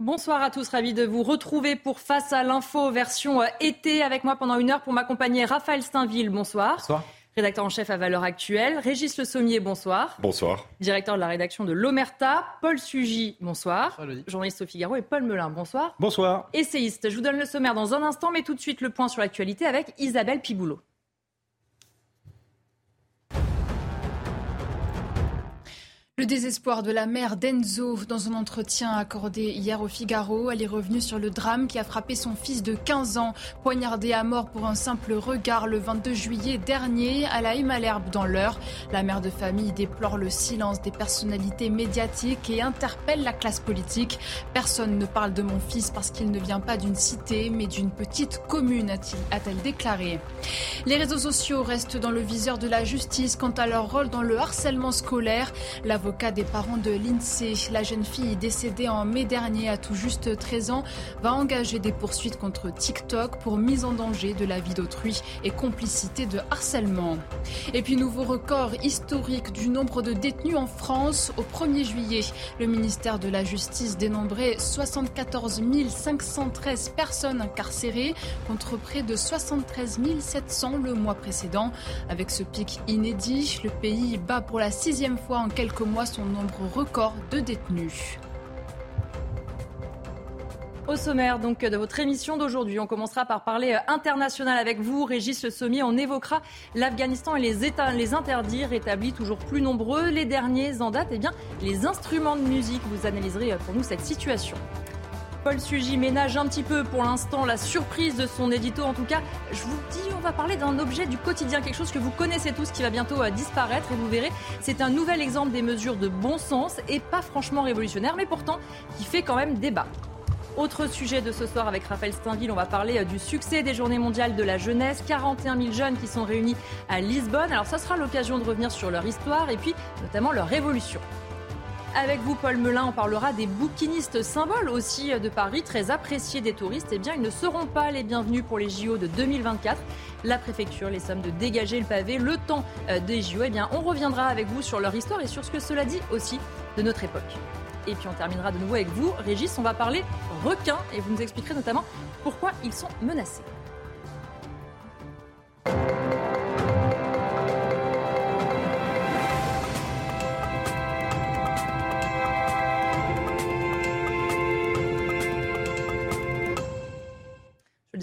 Bonsoir à tous, ravi de vous retrouver pour Face à l'info version euh, été avec moi pendant une heure pour m'accompagner Raphaël Steinville. Bonsoir. Bonsoir. Rédacteur en chef à Valeurs Actuelles. Régis Le Sommier, bonsoir. Bonsoir. Directeur de la rédaction de l'Omerta. Paul Sugy, bonsoir. Journaliste au Figaro et Paul Melun, bonsoir. Bonsoir. Essayiste, je vous donne le sommaire dans un instant, mais tout de suite le point sur l'actualité avec Isabelle Piboulot. Le désespoir de la mère d'Enzo dans un entretien accordé hier au Figaro. Elle est revenue sur le drame qui a frappé son fils de 15 ans, poignardé à mort pour un simple regard le 22 juillet dernier à la Malherbe dans l'heure. La mère de famille déplore le silence des personnalités médiatiques et interpelle la classe politique. Personne ne parle de mon fils parce qu'il ne vient pas d'une cité mais d'une petite commune, a-t-elle déclaré. Les réseaux sociaux restent dans le viseur de la justice quant à leur rôle dans le harcèlement scolaire. La L'avocat des parents de l'INSEE, la jeune fille décédée en mai dernier à tout juste 13 ans, va engager des poursuites contre TikTok pour mise en danger de la vie d'autrui et complicité de harcèlement. Et puis nouveau record historique du nombre de détenus en France au 1er juillet. Le ministère de la Justice dénombrait 74 513 personnes incarcérées contre près de 73 700 le mois précédent. Avec ce pic inédit, le pays bat pour la sixième fois en quelques mois son nombre record de détenus. Au sommaire donc de votre émission d'aujourd'hui, on commencera par parler euh, international avec vous, Régis Le Sommier. On évoquera l'Afghanistan et les, États, les interdits rétablis toujours plus nombreux. Les derniers en date, eh bien, les instruments de musique. Vous analyserez euh, pour nous cette situation. Paul Sugy ménage un petit peu pour l'instant la surprise de son édito. En tout cas, je vous dis, on va parler d'un objet du quotidien, quelque chose que vous connaissez tous qui va bientôt euh, disparaître et vous verrez, c'est un nouvel exemple des mesures de bon sens et pas franchement révolutionnaire, mais pourtant qui fait quand même débat. Autre sujet de ce soir avec Raphaël Steinville, on va parler euh, du succès des Journées mondiales de la jeunesse. 41 000 jeunes qui sont réunis à Lisbonne. Alors ça sera l'occasion de revenir sur leur histoire et puis notamment leur révolution. Avec vous, Paul Melun, on parlera des bouquinistes symboles aussi de Paris, très appréciés des touristes. Eh bien, ils ne seront pas les bienvenus pour les JO de 2024. La préfecture les sommes de dégager le pavé le temps euh, des JO. Eh bien, on reviendra avec vous sur leur histoire et sur ce que cela dit aussi de notre époque. Et puis on terminera de nouveau avec vous, Régis. On va parler requins et vous nous expliquerez notamment pourquoi ils sont menacés.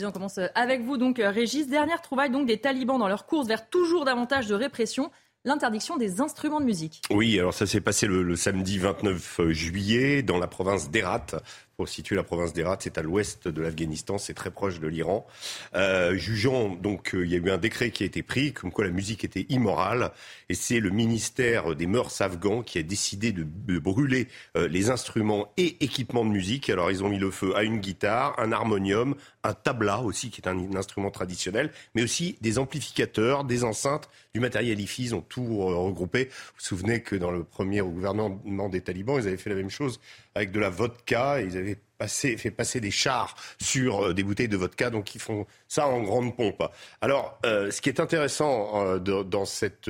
On commence avec vous, donc Régis. Dernière trouvaille donc des talibans dans leur course vers toujours davantage de répression l'interdiction des instruments de musique. Oui, alors ça s'est passé le, samedi 29 juillet dans la province d'Herat, pour situer la province d'Herat, c'est à l'ouest de l'Afghanistan, c'est très proche de l'Iran. Euh, jugeant, donc, euh, il y a eu un décret qui a été pris, comme quoi la musique était immorale, et c'est le ministère des mœurs afghans qui a décidé de, brûler euh, les instruments et équipements de musique. Alors, ils ont mis le feu à une guitare, un harmonium, un tabla aussi, qui est un, instrument traditionnel, mais aussi des amplificateurs, des enceintes, du matériel IFI, ils ont tout regroupé. Vous vous souvenez que dans le premier gouvernement des talibans, ils avaient fait la même chose avec de la vodka. ils avaient passé, fait passer des chars sur euh, des bouteilles de vodka, donc ils font ça en grande pompe. Alors, euh, ce qui est intéressant euh, dans, cette,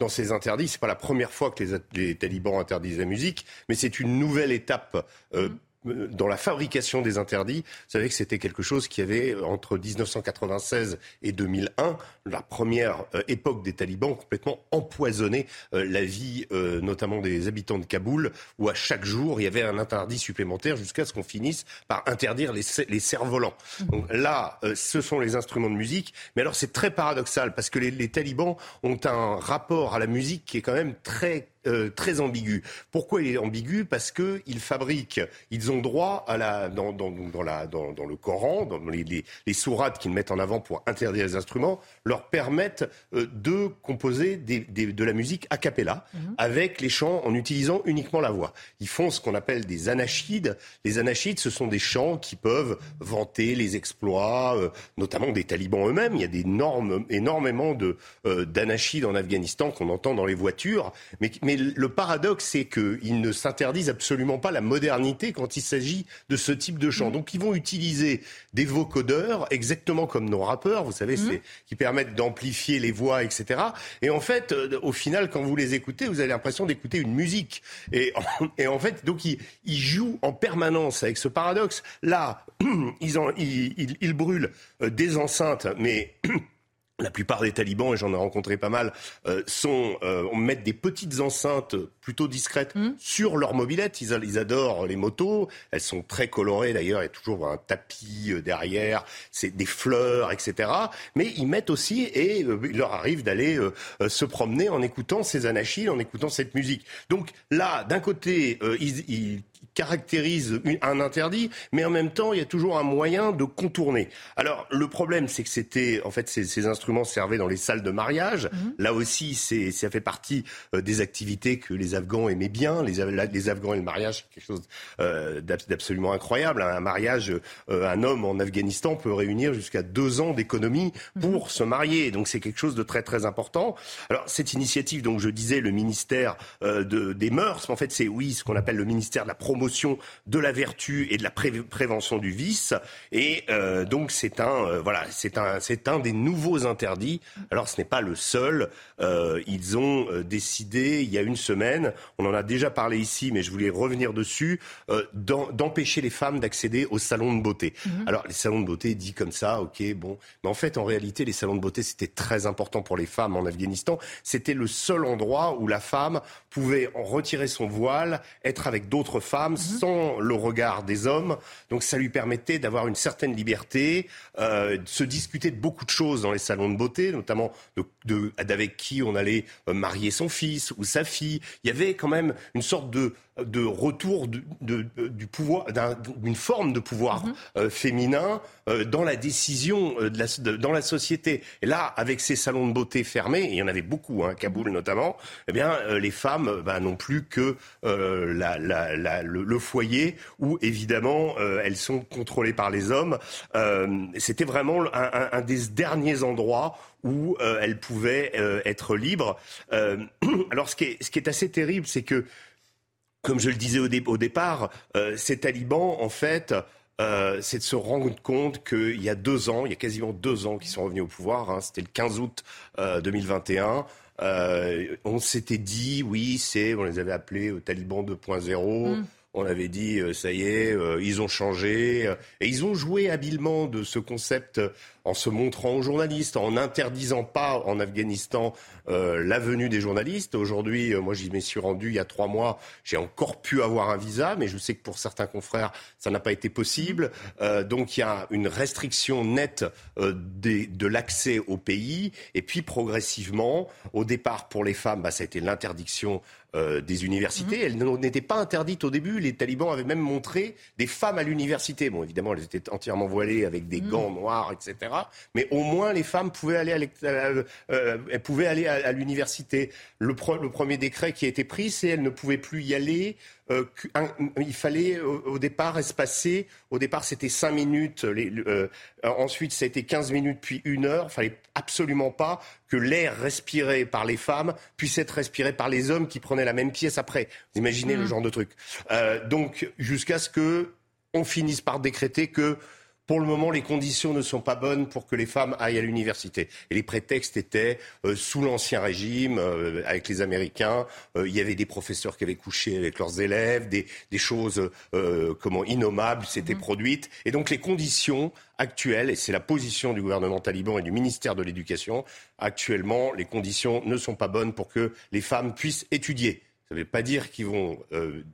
dans ces interdits, c'est pas la première fois que les, talibans interdisent la musique, mais c'est une nouvelle étape. Mmh dans la fabrication des interdits, vous savez que c'était quelque chose qui avait, entre 1996 et 2001, la première euh, époque des talibans, complètement empoisonné euh, la vie, euh, notamment des habitants de Kaboul, où à chaque jour, il y avait un interdit supplémentaire jusqu'à ce qu'on finisse par interdire les, les cerfs-volants. Donc là, ce sont les instruments de musique. Mais alors, c'est très paradoxal, parce que les, les talibans ont un rapport à la musique qui est quand même très euh, très ambigu. Pourquoi il est ambigu? Parce qu'ils fabriquent, ils ont droit à la, dans, dans, dans, la, dans, dans le Coran, dans les, les, les sourates qu'ils mettent en avant pour interdire les instruments, leur permettent euh, de composer des, des, de la musique a cappella, mhm. avec les chants en utilisant uniquement la voix. Ils font ce qu'on appelle des anachides. Les anachides, ce sont des chants qui peuvent vanter les exploits, euh, notamment des talibans eux-mêmes. Il y a des normes, énormément de, d'anachides en Afghanistan qu'on entend dans les voitures, mais, mais mais le paradoxe, c'est qu'ils ne s'interdisent absolument pas la modernité quand il s'agit de ce type de chant. Mm. Donc ils vont utiliser des vocodeurs, exactement comme nos rappeurs, vous savez, mm. c'est qui permettent d'amplifier les voix, etc. Et en fait, euh, au final, quand vous les écoutez, vous avez l'impression d'écouter une musique. Et, et en fait, donc ils, ils jouent en permanence avec ce paradoxe. Là, ils, en, ils, ils brûlent euh, des enceintes, mais la plupart des talibans, et j'en ai rencontré pas mal, euh, sont, euh, mettent des petites enceintes plutôt discrètes mmh. sur leur mobilette. Ils, ils, adorent les motos. Elles sont très colorées d'ailleurs. Il y a toujours un tapis euh, derrière, c'est des fleurs, etc. Mais ils mettent aussi, et il leur arrive d'aller se promener en écoutant ces anachiles, en écoutant cette musique. Donc là, d'un côté, ils, ils caractérise un interdit, mais en même temps, il y a toujours un moyen de contourner. Alors, le problème, c'est que c'était, en fait, ces, ces, instruments servaient dans les salles de mariage. Mhm. Là aussi, c'est, ça fait partie euh, des activités que les Afghans aimaient bien. Les, les Afghans et le mariage, c'est quelque chose euh, d'absolument incroyable. Un mariage, euh, un homme en Afghanistan peut réunir jusqu'à deux ans d'économie pour mhm. se marier. Donc, c'est quelque chose de très, très important. Alors, cette initiative, donc, je disais, le ministère de, des mœurs, en fait, c'est, oui, ce qu'on appelle le ministère de la promotion de la vertu et de la prévention du vice. Et euh, donc c'est un euh, voilà c'est un c'est un des nouveaux interdits. Alors ce n'est pas le seul. Euh, ils ont décidé il y a une semaine, on en a déjà parlé ici, mais je voulais revenir dessus, d'empêcher les femmes d'accéder aux salons de beauté. Mhm. Alors les salons de beauté dit comme ça, ok, bon, mais en fait en réalité les salons de beauté c'était très important pour les femmes en Afghanistan. C'était le seul endroit où la femme pouvait en retirer son voile, être avec d'autres femmes Mhm. sans le regard des hommes. Donc ça lui permettait d'avoir une certaine liberté, euh, de se discuter de beaucoup de choses dans les salons de beauté, notamment de, d'avec qui on allait euh, marier son fils ou sa fille. Il y avait quand même une sorte de de retour du, du pouvoir, d'une forme de pouvoir mhm. euh, féminin euh, dans la décision euh, de la, dans la société. Et là, avec ces salons de beauté fermés, il y en avait beaucoup, hein, Kaboul mhm. notamment, eh bien, les femmes bah, n'ont plus que la, la, le, foyer où, évidemment, elles sont contrôlées par les hommes. C'était vraiment un, un, des derniers endroits où elles pouvaient être libres. alors, ce qui est, ce qui est assez terrible, c'est que comme je le disais au, départ, euh, ces talibans, en fait, euh, c'est de se rendre compte qu'il y a deux ans, il y a quasiment deux ans qu'ils sont revenus au pouvoir, hein, c'était le 15 août 2021, euh, on s'était dit, oui, c'est, on les avait appelés talibans 2.0. On avait dit, euh, ça y est, euh, ils ont changé. Euh, et ils ont joué habilement de ce concept en se montrant aux journalistes, en n'interdisant pas en Afghanistan la venue des journalistes. Aujourd'hui, moi j'y me suis rendu il y a trois mois, j'ai encore pu avoir un visa, mais je sais que pour certains confrères, ça n'a pas été possible. donc il y a une restriction nette de l'accès au pays. Et puis progressivement, au départ pour les femmes, bah, ça a été l'interdiction euh, des universités. Mhm. Elles n'étaient pas interdites au début. Les talibans avaient même montré des femmes à l'université. Bon, évidemment, elles étaient entièrement voilées avec des mhm. gants noirs, etc. Mais au moins, les femmes pouvaient aller à, euh, euh, elles pouvaient aller à, l'université. Le, le, premier décret qui a été pris, c'est qu'elles ne pouvaient plus y aller euh, il fallait au, départ espacer. Au départ, c'était 5 minutes. Euh, ensuite, ça a été 15 minutes, puis une heure. Il fallait absolument pas que l'air respiré par les femmes puisse être respiré par les hommes qui prenaient la même pièce après. Vous imaginez le mmh. genre de truc. Euh, donc, jusqu'à ce que on finisse par décréter que pour le moment, les conditions ne sont pas bonnes pour que les femmes aillent à l'université. Et les prétextes étaient euh, sous l'ancien régime, euh, avec les Américains, euh, il y avait des professeurs qui avaient couché avec leurs élèves, des, des choses comment innommables s'étaient mhm. produites. Et donc les conditions actuelles, et c'est la position du gouvernement taliban et du ministère de l'Éducation, actuellement, les conditions ne sont pas bonnes pour que les femmes puissent étudier. Ça ne veut pas dire qu'ils vont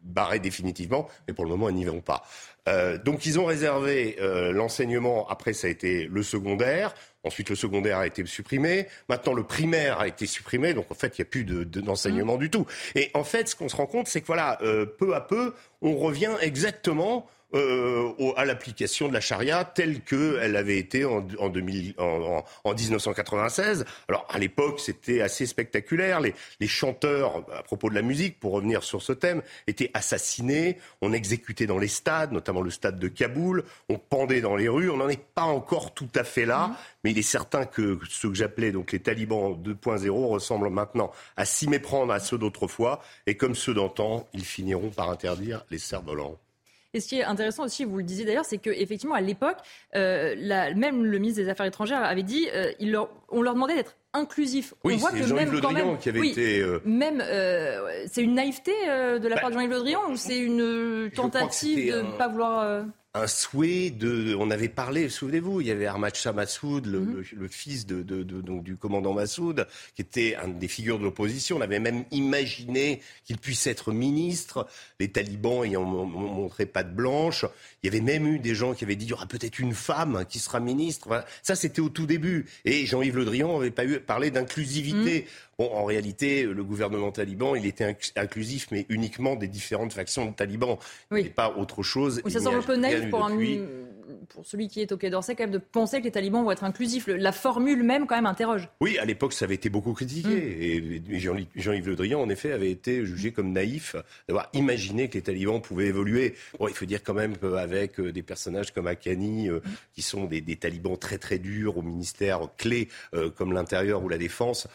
barrer définitivement, mais pour le moment, ils n'y vont pas. Euh, donc ils ont réservé euh, l'enseignement, après ça a été le secondaire, ensuite le secondaire a été supprimé, maintenant le primaire a été supprimé, donc en fait il n'y a plus d'enseignement de, du tout. Et en fait ce qu'on se rend compte, c'est que voilà, euh, peu à peu, on revient exactement euh, à l'application de la charia telle qu'elle avait été en, en, 2000, en, en 1996. Alors à l'époque, c'était assez spectaculaire. Les, les, chanteurs, à propos de la musique, pour revenir sur ce thème, étaient assassinés. On exécutait dans les stades, notamment le stade de Kaboul, on pendait dans les rues, on n'en est pas encore tout à fait là, mmh. mais il est certain que ce que j'appelais donc les talibans 2.0 ressemblent maintenant à s'y méprendre à ceux d'autrefois, et comme ceux d'antan, ils finiront par interdire les cerfs-volants. Et ce qui est intéressant aussi, vous le disiez d'ailleurs, c'est qu'effectivement, à l'époque, euh, même le ministre des Affaires étrangères avait dit, euh, on leur demandait d'être inclusif. Oui, on voit que même Le Drian qui avait été. Euh, même, c'est une naïveté de la bah, part de Jean-Yves Le Drian ou c'est une tentative de ne pas vouloir un souhait de. On avait parlé, souvenez-vous, il y avait Ahmad Shah Massoud, le, mhm. fils de, donc, du commandant Massoud, qui était un des figures de l'opposition. On avait même imaginé qu'il puisse être ministre. Les talibans ayant montré pas de blanche. Il y avait même eu des gens qui avaient dit il y aura peut-être une femme qui sera ministre. Ça, c'était au tout début. Et Jean-Yves Le Drian n'avait pas eu parlé d'inclusivité. Mhm. Bon, en réalité, le gouvernement taliban, il était inclusif, mais uniquement des différentes factions de talibans. Oui. Et pas autre chose. ça semble un peu naïf pour, pour celui qui est au Quai d'Orsay, quand même, de penser que les talibans vont être inclusifs. La formule même, quand même, interroge. Oui, à l'époque, ça avait été beaucoup critiqué. Mm. Et Jean-Yves Le Drian, en effet, avait été jugé comme naïf d'avoir imaginé que les talibans pouvaient évoluer. Bon, il faut dire quand même qu'avec euh, des personnages comme Akani, euh, qui sont des, talibans très très durs au ministère clé, euh, comme l'intérieur ou la défense,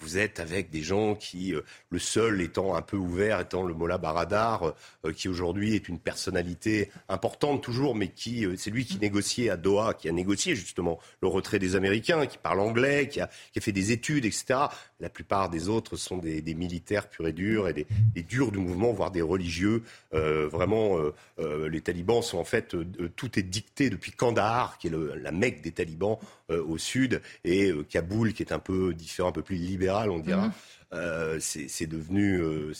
vous êtes avec des gens qui, euh, le seul étant un peu ouvert, étant le Mollah Baradar, euh, qui aujourd'hui est une personnalité importante toujours, mais qui, euh, c'est lui qui négociait à Doha, qui a négocié justement le retrait des Américains, qui parle anglais, qui a, fait des études, etc. La plupart des autres sont des, militaires purs et durs et des, durs du mouvement, voire des religieux. vraiment, les talibans sont en fait, tout est dicté depuis Kandahar, qui est la Mecque des talibans au sud, et Kaboul, qui est un peu différent, un peu plus libéral on dira. Mhm. Euh, c'est devenu, euh,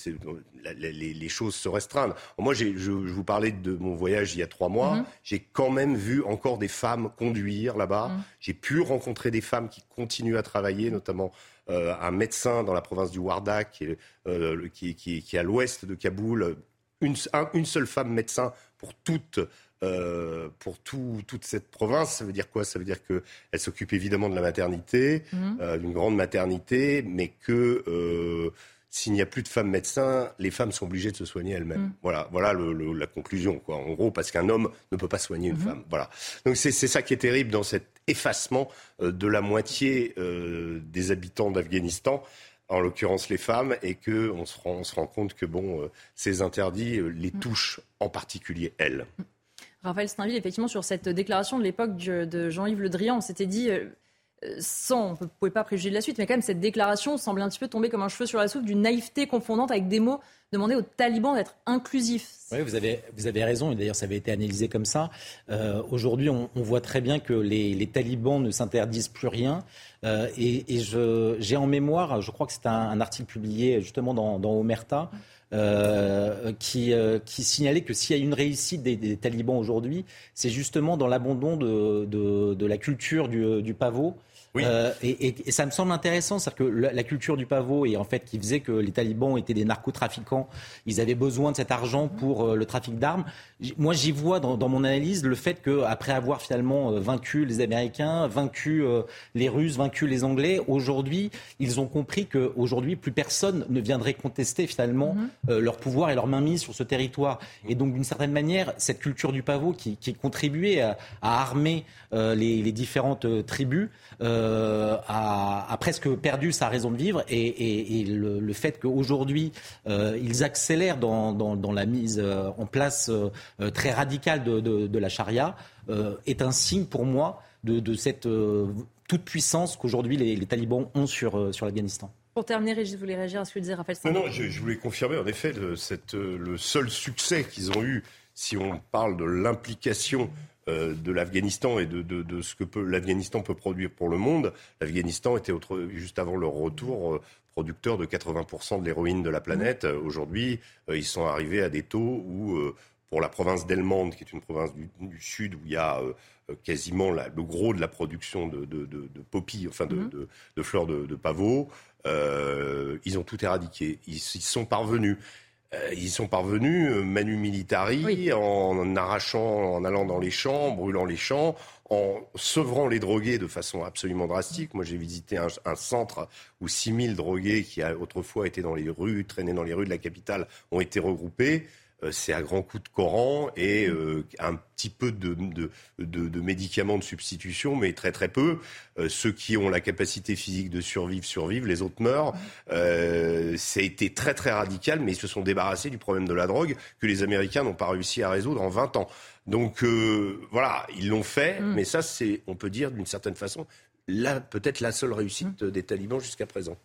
les, choses se restreignent. Moi, je, je, vous parlais de mon voyage il y a trois mois. Mhm. J'ai quand même vu encore des femmes conduire là-bas. Mhm. J'ai pu rencontrer des femmes qui continuent à travailler, notamment euh, un médecin dans la province du Wardak, qui est, qui, qui, à l'ouest de Kaboul. Une, une, seule femme médecin pour toutes euh, pour toute cette province. Ça veut dire quoi? Ça veut dire qu'elle s'occupe évidemment de la maternité, mhm. euh, d'une grande maternité, mais que euh, s'il n'y a plus de femmes médecins, les femmes sont obligées de se soigner elles-mêmes. Mhm. Voilà, voilà la conclusion, quoi. En gros, parce qu'un homme ne peut pas soigner une mhm. femme. Voilà. Donc c'est ça qui est terrible dans cet effacement de la moitié des habitants d'Afghanistan en l'occurrence les femmes, et qu'on se, rend, on se rend compte que bon, ces interdits les touchent en particulier elles. Raphaël Steinville, effectivement, sur cette déclaration de l'époque de Jean-Yves Le Drian, on s'était dit, euh, sans, on ne pouvait pas préjuger de la suite, mais quand même, cette déclaration semble un petit peu tomber comme un cheveu sur la soupe d'une naïveté confondante avec des mots demander aux talibans d'être inclusifs. Oui, vous avez, vous avez raison, et d'ailleurs ça avait été analysé comme ça. Euh, aujourd'hui, on, voit très bien que les, talibans ne s'interdisent plus rien. Euh, et, j'ai en mémoire, je crois que c'est un, article publié justement dans, dans Omerta, euh, qui, qui, signalait que s'il y a une réussite des, talibans aujourd'hui, c'est justement dans l'abandon de, de, la culture du pavot euh, et, ça me semble intéressant, c'est-à-dire que la, culture du pavot et en fait qui faisait que les talibans étaient des narcotrafiquants, ils avaient besoin de cet argent pour euh, le trafic d'armes. Moi, j'y vois dans, mon analyse le fait qu'après avoir finalement euh, vaincu les Américains, vaincu les Russes, vaincu les Anglais, aujourd'hui, ils ont compris qu'aujourd'hui, plus personne ne viendrait contester finalement mm-hmm. leur pouvoir et leur mainmise sur ce territoire. Et donc, d'une certaine manière, cette culture du pavot qui, qui contribuait à, armer les, les, différentes tribus. Euh, a, presque perdu sa raison de vivre et, le, fait qu'aujourd'hui euh, ils accélèrent dans, la mise euh, en place très radicale de, la charia est un signe pour moi de, cette toute puissance qu'aujourd'hui les, talibans ont sur, sur l'Afghanistan. Pour terminer, Régis, vous voulez réagir à ce que disait Raphaël Non, non je, voulais confirmer en effet le, le seul succès qu'ils ont eu, si on parle de l'implication euh, de l'Afghanistan et de, ce que l'Afghanistan peut produire pour le monde. L'Afghanistan était juste avant leur retour euh, producteur de 80% de l'héroïne de la planète. Mmh. Aujourd'hui, euh, ils sont arrivés à des taux où, pour la province d'Helmand, qui est une province du, sud où il y a quasiment le gros de la production de, de, poppy, enfin de, mmh. fleurs de, pavot, ils ont tout éradiqué. Ils, ils sont parvenus euh, ils sont parvenus, euh, manu militari, en, arrachant, en allant dans les champs, brûlant les champs, en sevrant les drogués de façon absolument drastique. Moi, j'ai visité un, un, centre où 6000 drogués qui a autrefois été dans les rues, traînés dans les rues de la capitale, ont été regroupés. Euh, c'est à grands coups de Coran et euh, un petit peu de, de, de, médicaments de substitution, mais très très peu. Euh, ceux qui ont la capacité physique de survivre survivent, les autres meurent. Euh, ça a été très très radical, mais ils se sont débarrassés du problème de la drogue que les Américains n'ont pas réussi à résoudre en 20 ans. Donc voilà, ils l'ont fait, mm. mais ça c'est, on peut dire d'une certaine façon, peut-être la seule réussite mm. des talibans jusqu'à présent.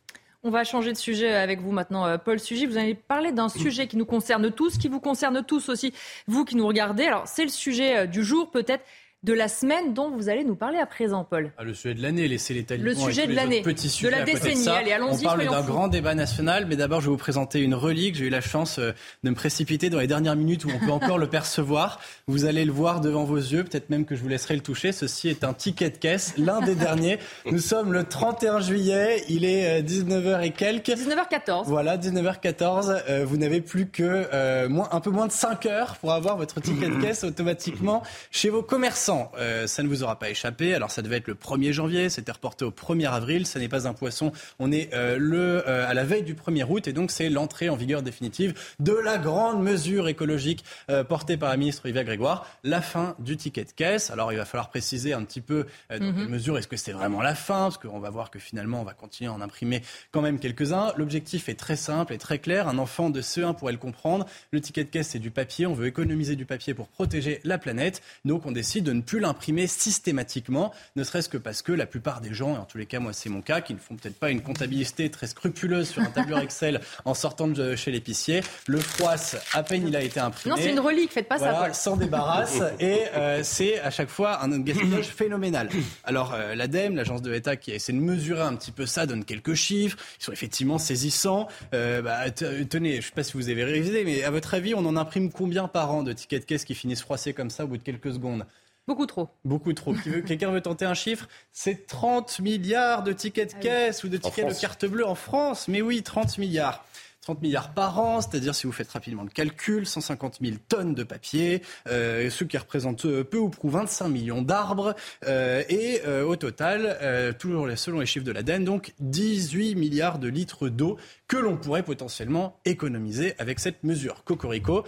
On va changer de sujet avec vous maintenant, euh, Paul Sugy. Vous allez parler d'un sujet qui nous concerne tous, qui vous concerne tous aussi, vous qui nous regardez. Alors, c'est le sujet euh, du jour, peut-être de la semaine dont vous allez nous parler à présent, Paul. Ah, le sujet de l'année, laissez les talibans. Le sujet de l'année, de la décennie. Allez, allons-y. On parle d'un grand débat national, mais d'abord, je vais vous présenter une relique. J'ai eu la chance euh, de me précipiter dans les dernières minutes où on peut encore le percevoir. Vous allez le voir devant vos yeux, peut-être même que je vous laisserai le toucher. Ceci est un ticket de caisse, l'un des derniers. Nous sommes le 31 juillet, il est 19h euh, et quelques. 19h14. Voilà, 19h14. Euh, vous n'avez plus que un peu moins de 5 heures pour avoir votre ticket de caisse automatiquement chez vos commerçants. Euh, ça ne vous aura pas échappé. Alors ça devait être le 1er janvier, c'était reporté au 1er avril. Ça n'est pas un poisson. On est euh, le, euh, à la veille du 1er août et donc c'est l'entrée en vigueur définitive de la grande mesure écologique portée par la ministre Yves Grégoire, la fin du ticket de caisse. Alors il va falloir préciser un petit peu dans quelle mhm. mesure est-ce que c'est vraiment la fin, parce qu'on va voir que finalement on va continuer à en imprimer quand même quelques-uns. L'objectif est très simple et très clair. Un enfant de CE1 pourrait le comprendre. Le ticket de caisse c'est du papier. On veut économiser du papier pour protéger la planète. Donc on décide de ne plus l'imprimer systématiquement, ne serait-ce que parce que la plupart des gens, et en tous les cas moi c'est mon cas, qui ne font peut-être pas une comptabilité très scrupuleuse sur un tableur Excel en sortant de chez l'épicier, le froisse à peine il a été imprimé. Non c'est une relique, faites pas ça Paul. S'en débarrasse et euh, c'est à chaque fois un gaspillage phénoménal. Alors euh, l'ADEME, l'agence de l'État qui a essayé de mesurer un petit peu ça, donne quelques chiffres, ils sont effectivement saisissants. Euh, bah, tenez, je ne sais pas si vous avez révisé, mais à votre avis on en imprime combien par an de tickets de caisse qui finissent froissés comme ça au bout de quelques secondes? Beaucoup trop. Beaucoup trop. Quelqu'un veut tenter un chiffre? C'est 30 milliards de tickets de ah caisse ou de tickets de carte bleue en France. Mais oui, 30 milliards. 30 milliards par an, c'est-à-dire si vous faites rapidement le calcul, 150 000 tonnes de papier, euh, ce qui représente euh, peu ou prou 25 millions d'arbres, euh, et euh, au total, toujours selon les chiffres de l'ADEME, donc 18 milliards de litres d'eau que l'on pourrait potentiellement économiser avec cette mesure. Cocorico,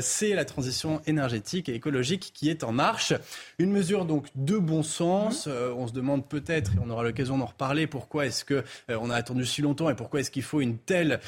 c'est la transition énergétique et écologique qui est en marche. Une mesure donc de bon sens. Mmh. On se demande peut-être, et on aura l'occasion d'en reparler, pourquoi est-ce que on a attendu si longtemps et pourquoi est-ce qu'il faut une telle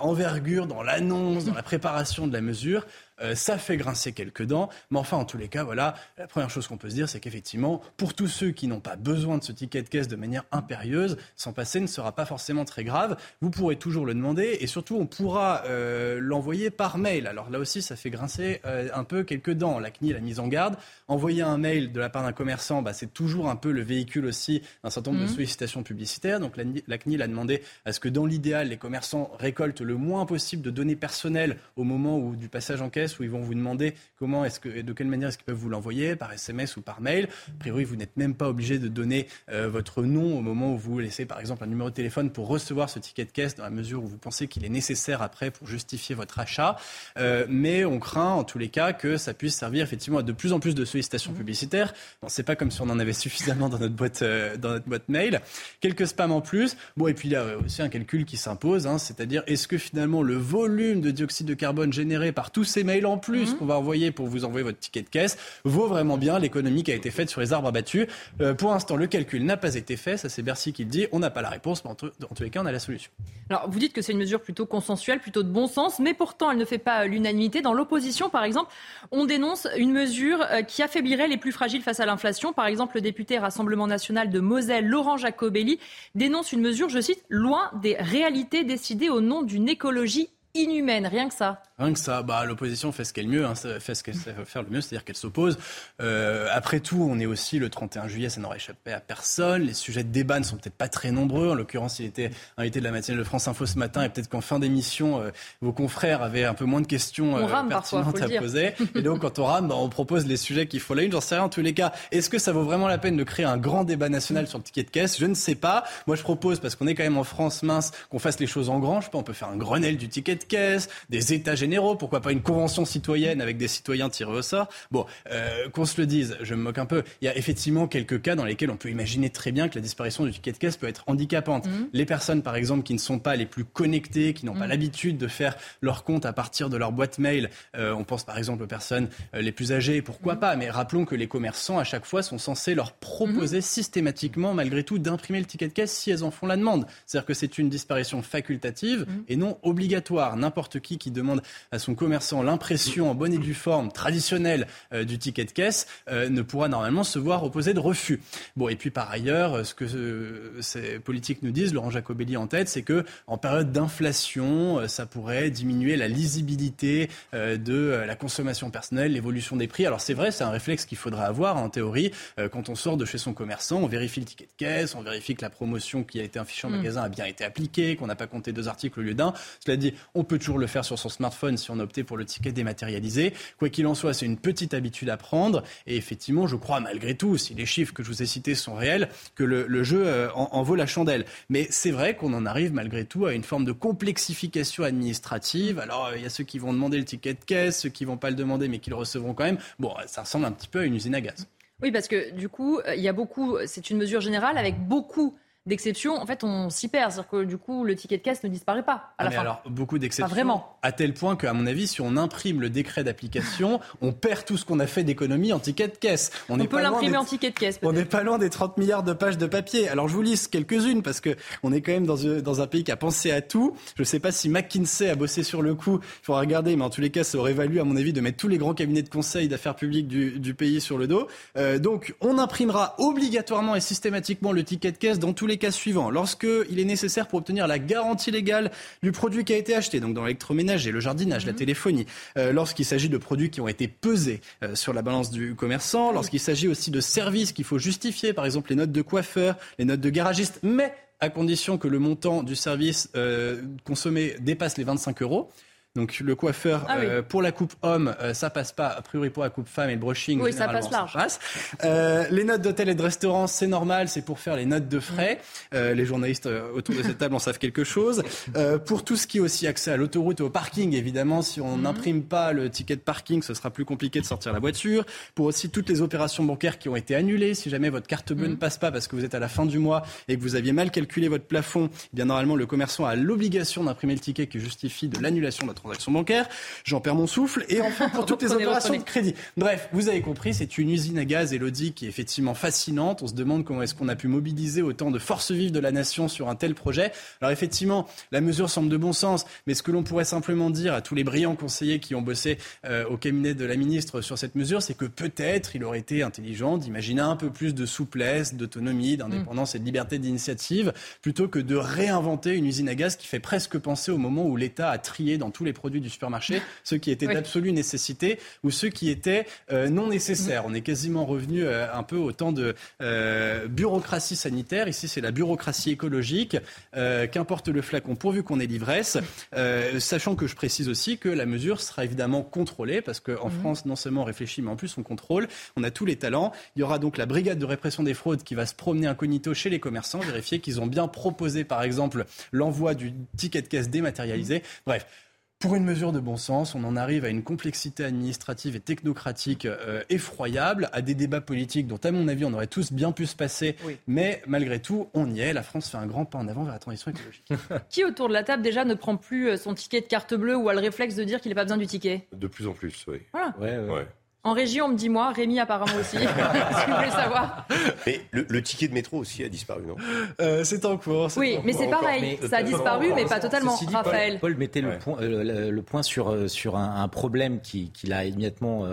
envergure dans l'annonce, dans la préparation de la mesure. Euh, ça fait grincer quelques dents. Mais enfin, en tous les cas, voilà, la première chose qu'on peut se dire, c'est qu'effectivement, pour tous ceux qui n'ont pas besoin de ce ticket de caisse de manière impérieuse, s'en passer ne sera pas forcément très grave. Vous pourrez toujours le demander et surtout, on pourra euh, l'envoyer par mail. Alors là aussi, ça fait grincer euh, un peu quelques dents. La CNIL a mise en garde. Envoyer un mail de la part d'un commerçant, bah, c'est toujours un peu le véhicule aussi d'un certain nombre de mmh. sollicitations publicitaires. Donc la, la CNIL a demandé à ce que dans l'idéal, les commerçants récoltent le moins possible de données personnelles au moment où, du passage en caisse où ils vont vous demander comment est-ce que, de quelle manière est-ce qu'ils peuvent vous l'envoyer, par SMS ou par mail. A priori, vous n'êtes même pas obligé de donner euh, votre nom au moment où vous laissez, par exemple, un numéro de téléphone pour recevoir ce ticket de caisse, dans la mesure où vous pensez qu'il est nécessaire après pour justifier votre achat. Euh, mais on craint, en tous les cas, que ça puisse servir effectivement à de plus en plus de sollicitations publicitaires. Bon, c'est pas comme si on en avait suffisamment dans notre boîte, euh, dans notre boîte mail. Quelques spams en plus. Bon, et puis il y a aussi un calcul qui s'impose, hein, c'est-à-dire est-ce que finalement le volume de dioxyde de carbone généré par tous ces mails en plus mhm. qu'on va envoyer pour vous envoyer votre ticket de caisse vaut vraiment bien l'économie qui a été faite sur les arbres abattus. Euh, pour l'instant, le calcul n'a pas été fait. Ça, c'est Bercy qui le dit. On n'a pas la réponse, mais en, tous les cas, on a la solution. Alors, vous dites que c'est une mesure plutôt consensuelle, plutôt de bon sens, mais pourtant, elle ne fait pas l'unanimité. Dans l'opposition, par exemple, on dénonce une mesure euh, qui affaiblirait les plus fragiles face à l'inflation. Par exemple, le député Rassemblement national de Moselle, Laurent Jacobelli, dénonce une mesure, je cite, loin des réalités décidées au nom d'une écologie inhumaine, rien que ça. Rien que ça, bah, l'opposition fait ce qu'elle mieux, hein, fait ce qu'elle sait faire le mieux, c'est-à-dire qu'elle s'oppose. Euh, après tout, on est aussi le 31 juillet, ça n'aurait échappé à personne. Les sujets de débat ne sont peut-être pas très nombreux. En l'occurrence, il était invité de la matinale de France Info ce matin, et peut-être qu'en fin d'émission, euh, vos confrères avaient un peu moins de questions euh, pertinentes à poser. Et donc, quand on rame, bah, on propose les sujets qu'il faut la une. J'en sais rien en tous les cas. Est-ce que ça vaut vraiment la peine de créer un grand débat national sur le ticket de caisse? Je ne sais pas. Moi, je propose, parce qu'on est quand même en France mince, qu'on fasse les choses en grand. Je sais pas, on peut faire un Grenelle du ticket de de caisse, des états généraux, pourquoi pas une convention citoyenne avec des citoyens tirés au sort. Bon, euh, qu'on se le dise, je me moque un peu. Il y a effectivement quelques cas dans lesquels on peut imaginer très bien que la disparition du ticket de caisse peut être handicapante. Mhm. Les personnes, par exemple, qui ne sont pas les plus connectées, qui n'ont pas mhm. l'habitude de faire leur compte à partir de leur boîte mail. Euh, on pense par exemple aux personnes euh, les plus âgées, pourquoi mhm. pas. Mais rappelons que les commerçants, à chaque fois, sont censés leur proposer systématiquement, malgré tout, d'imprimer le ticket de caisse si elles en font la demande. C'est-à-dire que c'est une disparition facultative et non obligatoire. N'importe qui qui demande à son commerçant l'impression en bonne et due forme traditionnelle euh, du ticket de caisse ne pourra normalement se voir opposer de refus. Bon, et puis par ailleurs, ce que ces politiques nous disent, Laurent Jacobelli en tête, c'est que en période d'inflation, ça pourrait diminuer la lisibilité euh, de euh, la consommation personnelle, l'évolution des prix. Alors c'est vrai, c'est un réflexe qu'il faudra avoir en théorie. Euh, quand on sort de chez son commerçant, on vérifie le ticket de caisse, on vérifie que la promotion qui a été affichée en mm. magasin a bien été appliquée, qu'on n'a pas compté deux articles au lieu d'un. Cela dit, on peut toujours le faire sur son smartphone si on a opté pour le ticket dématérialisé. Quoi qu'il en soit, c'est une petite habitude à prendre. Et effectivement, je crois malgré tout, si les chiffres que je vous ai cités sont réels, que le, jeu en, en vaut la chandelle. Mais c'est vrai qu'on en arrive malgré tout à une forme de complexification administrative. Alors, il y a ceux qui vont demander le ticket de caisse, ceux qui vont pas le demander mais qui le recevront quand même. Bon, ça ressemble un petit peu à une usine à gaz. Oui, parce que du coup, il y a beaucoup, c'est une mesure générale avec beaucoup d'exceptions, en fait, on s'y perd. C'est-à-dire que du coup, le ticket de caisse ne disparaît pas à la mais fin. Alors, beaucoup d'exceptions. vraiment. À tel point qu'à mon avis, si on imprime le décret d'application, on perd tout ce qu'on a fait d'économie en ticket de caisse. On, on peut l'imprimer en ticket de caisse. On n'est pas loin des 30 milliards de pages de papier. Alors, je vous lise quelques-unes parce que on est quand même dans, dans un pays qui a pensé à tout. Je ne sais pas si McKinsey a bossé sur le coup. Il faudra regarder, mais en tous les cas, ça aurait valu, à mon avis, de mettre tous les grands cabinets de conseil d'affaires publiques du, du, pays sur le dos. Euh, donc, on imprimera obligatoirement et systématiquement le ticket de caisse dans tous les cas suivants il est nécessaire pour obtenir la garantie légale du produit qui a été acheté, donc dans l'électroménager, le jardinage, la mhm. téléphonie, euh, lorsqu'il s'agit de produits qui ont été pesés euh, sur la balance du commerçant, lorsqu'il s'agit aussi de services qu'il faut justifier, par exemple les notes de coiffeur, les notes de garagiste, mais à condition que le montant du service euh, consommé dépasse les 25 euros. Donc le coiffeur ah euh, pour la coupe homme, euh, ça passe pas. A priori pour la coupe femme et le brushing, oui, ça passe large. passe. Euh, les notes d'hôtel et de restaurant, c'est normal, c'est pour faire les notes de frais. Mm. Euh, les journalistes autour de cette table en savent quelque chose. pour tout ce qui est aussi accès à l'autoroute et au parking, évidemment, si on mm. n'imprime pas le ticket de parking, ce sera plus compliqué de sortir la voiture. Pour aussi toutes les opérations bancaires qui ont été annulées, si jamais votre carte bleue mm. ne passe pas parce que vous êtes à la fin du mois et que vous aviez mal calculé votre plafond, eh bien normalement le commerçant a l'obligation d'imprimer le ticket qui justifie de l'annulation de la transaction bancaire. J'en perds mon souffle. Et enfin, pour toutes les opérations de crédit. Bref, vous avez compris, c'est une usine à gaz, Elodie, qui est effectivement fascinante. On se demande comment est-ce qu'on a pu mobiliser autant de forces vives de la nation sur un tel projet. Alors effectivement, la mesure semble de bon sens, mais ce que l'on pourrait simplement dire à tous les brillants conseillers qui ont bossé euh, au cabinet de la ministre sur cette mesure, c'est que peut-être il aurait été intelligent d'imaginer un peu plus de souplesse, d'autonomie, d'indépendance et de liberté d'initiative, plutôt que de réinventer une usine à gaz qui fait presque penser au moment où l'État a trié dans tous les produits du supermarché, ceux qui étaient d'absolue nécessité ou ceux qui étaient euh, non nécessaires. On est quasiment revenu euh, un peu au temps de euh, bureaucratie sanitaire. Ici, c'est la bureaucratie écologique. Qu'importe le flacon pourvu qu'on ait l'ivresse. sachant que je précise aussi que la mesure sera évidemment contrôlée parce qu'en mhm. France, non seulement on réfléchit, mais en plus on contrôle. On a tous les talents. Il y aura donc la brigade de répression des fraudes qui va se promener incognito chez les commerçants, vérifier qu'ils ont bien proposé, par exemple, l'envoi du ticket de caisse dématérialisé. Bref. Pour une mesure de bon sens, on en arrive à une complexité administrative et technocratique euh, effroyable, à des débats politiques dont, à mon avis, on aurait tous bien pu se passer. Mais malgré tout, on y est. La France fait un grand pas en avant vers la transition écologique. Qui autour de la table déjà ne prend plus euh, son ticket de carte bleue ou a le réflexe de dire qu'il n'a pas besoin du ticket? De plus en plus, oui. Voilà. Ouais, ouais. En région, on me dit moi, Rémi apparemment aussi, si vous voulez savoir. Mais le, ticket de métro aussi a disparu, non? Euh, C'est en cours. Oui, mais c'est pareil, ça a disparu, mais pas totalement, Raphaël. Paul, mettait le, point, euh, le, point sur, euh, sur un, problème qu'il a immédiatement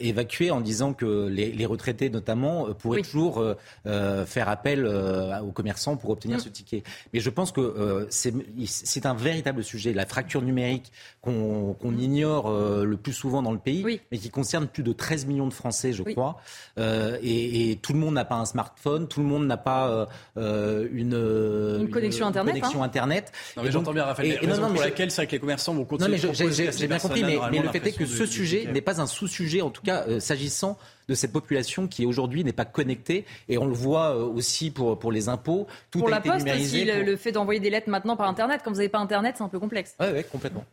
évacué en disant que les, retraités, notamment, pourraient toujours faire appel aux commerçants pour obtenir mm. ce ticket. Mais je pense que c'est un véritable sujet, la fracture numérique qu'on ignore le plus souvent dans le pays, mais qui concerne plus de 13 millions de Français, je crois. Euh, et, tout le monde n'a pas un smartphone, tout le monde n'a pas euh, une, connexion Internet. Connexion hein. Internet. j'entends bien, Raphaël. Et, non, pour laquelle c'est que les commerçants vont continuer. Non, mais j'ai bien compris, mais, le fait est que ce sujet n'est pas un sous-sujet, en tout cas s'agissant de cette population qui aujourd'hui n'est pas connectée. Et on le voit aussi pour, pour les impôts. Tout pour a la été poste aussi, le, fait d'envoyer des lettres maintenant par Internet. Quand vous n'avez pas Internet, c'est un peu complexe. Oui, ouais, complètement.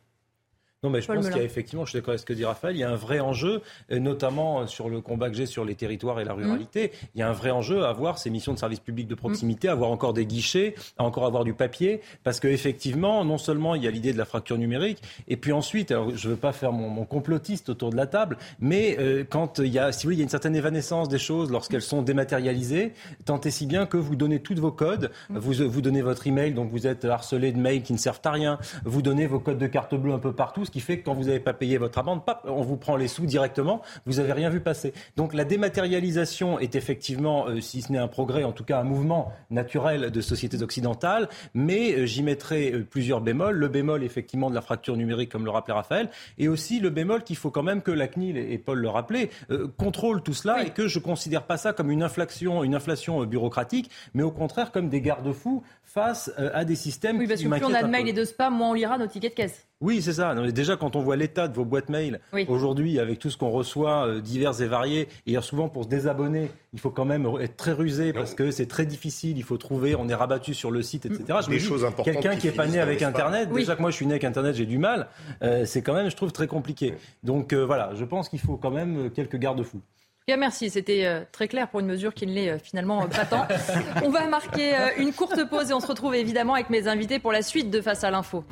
Non, mais je pense qu'il y a effectivement, je suis d'accord avec ce que dit Raphaël, il y a un vrai enjeu, notamment sur le combat que j'ai sur les territoires et la ruralité. Mmh. Il y a un vrai enjeu à avoir ces missions de service public de proximité, à avoir encore des guichets, à encore avoir du papier, parce qu'effectivement, non seulement il y a l'idée de la fracture numérique, et puis ensuite, alors je ne veux pas faire mon, complotiste autour de la table, mais euh, quand il y a, si vous voulez, il y a une certaine évanescence des choses lorsqu'elles sont dématérialisées, tant et si bien que vous donnez tous vos codes, mmh. vous, vous donnez votre email, donc vous êtes harcelé de mails qui ne servent à rien, vous donnez vos codes de carte bleue un peu partout, ce qui fait que quand vous n'avez pas payé votre amende, on vous prend les sous directement, vous n'avez rien vu passer. Donc la dématérialisation est effectivement, euh, si ce n'est un progrès, en tout cas un mouvement naturel de sociétés occidentales, mais euh, j'y mettrai euh, plusieurs bémols. Le bémol effectivement de la fracture numérique, comme le rappelait Raphaël, et aussi le bémol qu'il faut quand même que la CNIL et, Paul le rappelaient, contrôle tout cela et que je ne considère pas ça comme une inflation, une inflation bureaucratique, mais au contraire comme des garde-fous face à des systèmes oui, parce que plus on a de mails et de spam, moins on lira nos tickets de caisse. Oui, c'est ça. déjà, quand on voit l'état de vos boîtes mail aujourd'hui, avec tout ce qu'on reçoit, euh, divers et variés, et souvent pour se désabonner, il faut quand même être très rusé parce que c'est très difficile. Il faut trouver, on est rabattu sur le site, etc. Je Des choses importantes. Quelqu'un qui est pas né avec Internet, déjà que moi je suis né avec Internet, j'ai du mal. Euh, c'est quand même, je trouve, très compliqué. Donc euh, voilà, je pense qu'il faut quand même quelques garde-fous. Bien, merci, c'était très clair pour une mesure qui ne l'est finalement pas tant. on va marquer une courte pause et on se retrouve évidemment avec mes invités pour la suite de Face à l'info.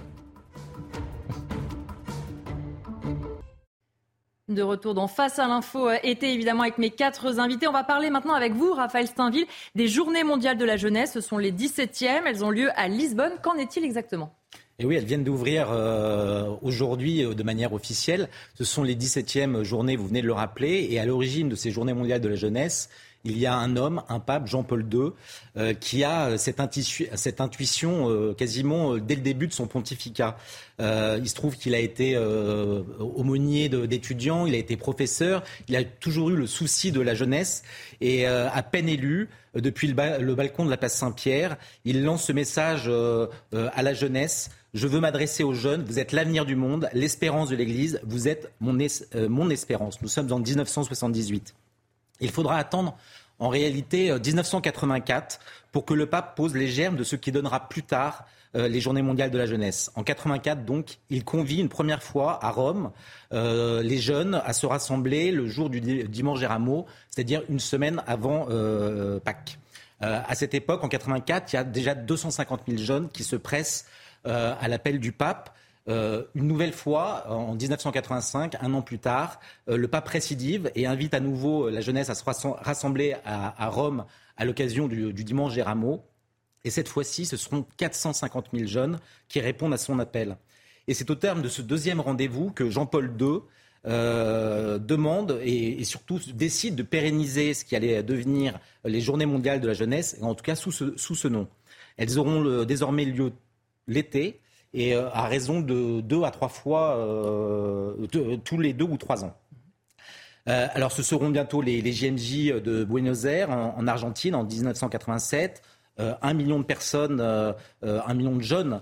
De retour dans Face à l'info, euh, été évidemment avec mes quatre invités. On va parler maintenant avec vous, Raphaël Steinville, des Journées mondiales de la jeunesse. Ce sont les 17e. Elles ont lieu à Lisbonne. Qu'en est-il exactement? Et oui, elles viennent d'ouvrir euh, aujourd'hui euh, de manière officielle. Ce sont les 17e journées, vous venez de le rappeler. Et à l'origine de ces journées mondiales de la jeunesse, il y a un homme, un pape, Jean-Paul II, euh, qui a cette, intuition euh, quasiment euh, dès le début de son pontificat. il se trouve qu'il a été aumônier d'étudiants, il a été professeur, il a toujours eu le souci de la jeunesse et à peine élu, depuis le, balcon de la place Saint-Pierre, il lance ce message à la jeunesse. Je veux m'adresser aux jeunes. Vous êtes l'avenir du monde, l'espérance de l'Église. Vous êtes mon, mon espérance. Nous sommes en 1978. Il faudra attendre en réalité 1984 euh, pour que le pape pose les germes de ce qui donnera plus tard euh, les Journées mondiales de la jeunesse. En 84, donc, il convie une première fois à Rome euh, les jeunes à se rassembler le jour du dimanche rameaux, c'est-à-dire une semaine avant Pâques. à cette époque, en 84, il y a déjà 250 000 jeunes qui se pressent à l'appel du pape. Euh, une nouvelle fois, en 1985, un an plus tard, euh, le pape récidive et invite à nouveau la jeunesse à se rassembler à, Rome à l'occasion du, dimanche des rameaux. Et cette fois-ci, ce seront 450 000 jeunes qui répondent à son appel. Et c'est au terme de ce deuxième rendez-vous que Jean-Paul II euh, demande et, surtout décide de pérenniser ce qui allait devenir les Journées mondiales de la jeunesse, en tout cas sous ce, nom. Elles auront désormais lieu l'été et euh, à raison de deux à trois fois euh, tous les deux ou trois ans. Euh, alors, ce seront bientôt les, les JMJ de Buenos Aires, en, Argentine, en 1987. un million de personnes, un million de jeunes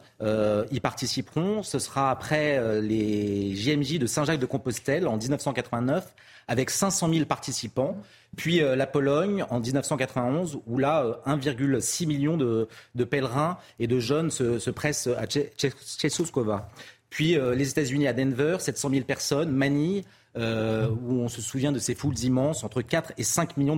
y participeront. Ce sera après les JMJ de Saint-Jacques-de-Compostelle en 1989, avec 500 000 participants. Puis euh, la Pologne en 1991, où là, 1,6 euh, million de, pèlerins et de jeunes se, pressent à Tchékouskova. Puis euh, les États-Unis à Denver, 700 000 personnes. Manille, où on se souvient de ces foules immenses, entre 4 et 5 millions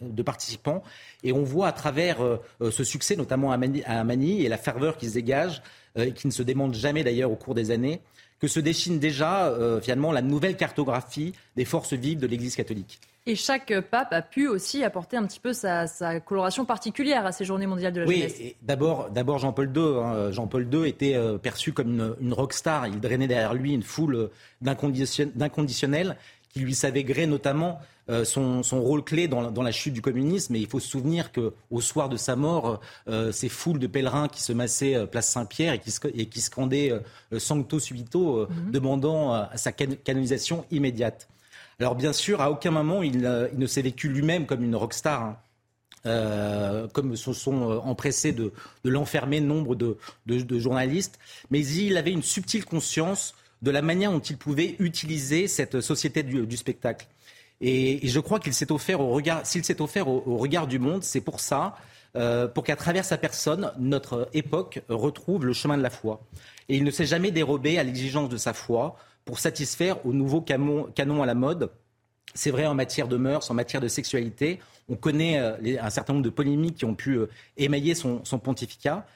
de, participants. Et on voit à travers ce succès, notamment à Manille, et la ferveur qui se dégage, et qui ne se démonte jamais d'ailleurs au cours des années, que se dessine déjà finalement la nouvelle cartographie des forces vives de l'Église catholique. Et chaque pape a pu aussi apporter un petit peu sa, coloration particulière à ces journées mondiales de la jeunesse. Oui, d'abord, d'abord Jean-Paul II. Hein. Jean-Paul II était euh, perçu comme une, une rockstar. Il drainait derrière lui une foule d'inconditionnels qui lui savait gré notamment euh, son, rôle clé dans, la chute du communisme. Et il faut se souvenir qu'au soir de sa mort, euh, ces foules de pèlerins qui se massaient place Saint-Pierre et qui, et qui scandaient Sancto Subito, mhm. demandant sa canonisation immédiate. Alors bien sûr, à aucun moment il, ne s'est vécu lui-même comme une rockstar. Hein. Euh, comme se sont euh, empressés de, l'enfermer nombre de, journalistes, mais il avait une subtile conscience de la manière dont il pouvait utiliser cette société du, spectacle. Et, je crois qu'il s'est offert au regard, s'il s'est offert au, regard du monde, c'est pour ça, euh, pour qu'à travers sa personne, notre époque retrouve le chemin de la foi. Et il ne s'est jamais dérobé à l'exigence de sa foi pour satisfaire aux nouveaux canons à la mode. C'est vrai en matière de mœurs, en matière de sexualité. On connaît euh, un certain nombre de polémiques qui ont pu euh, émailler son, pontificat.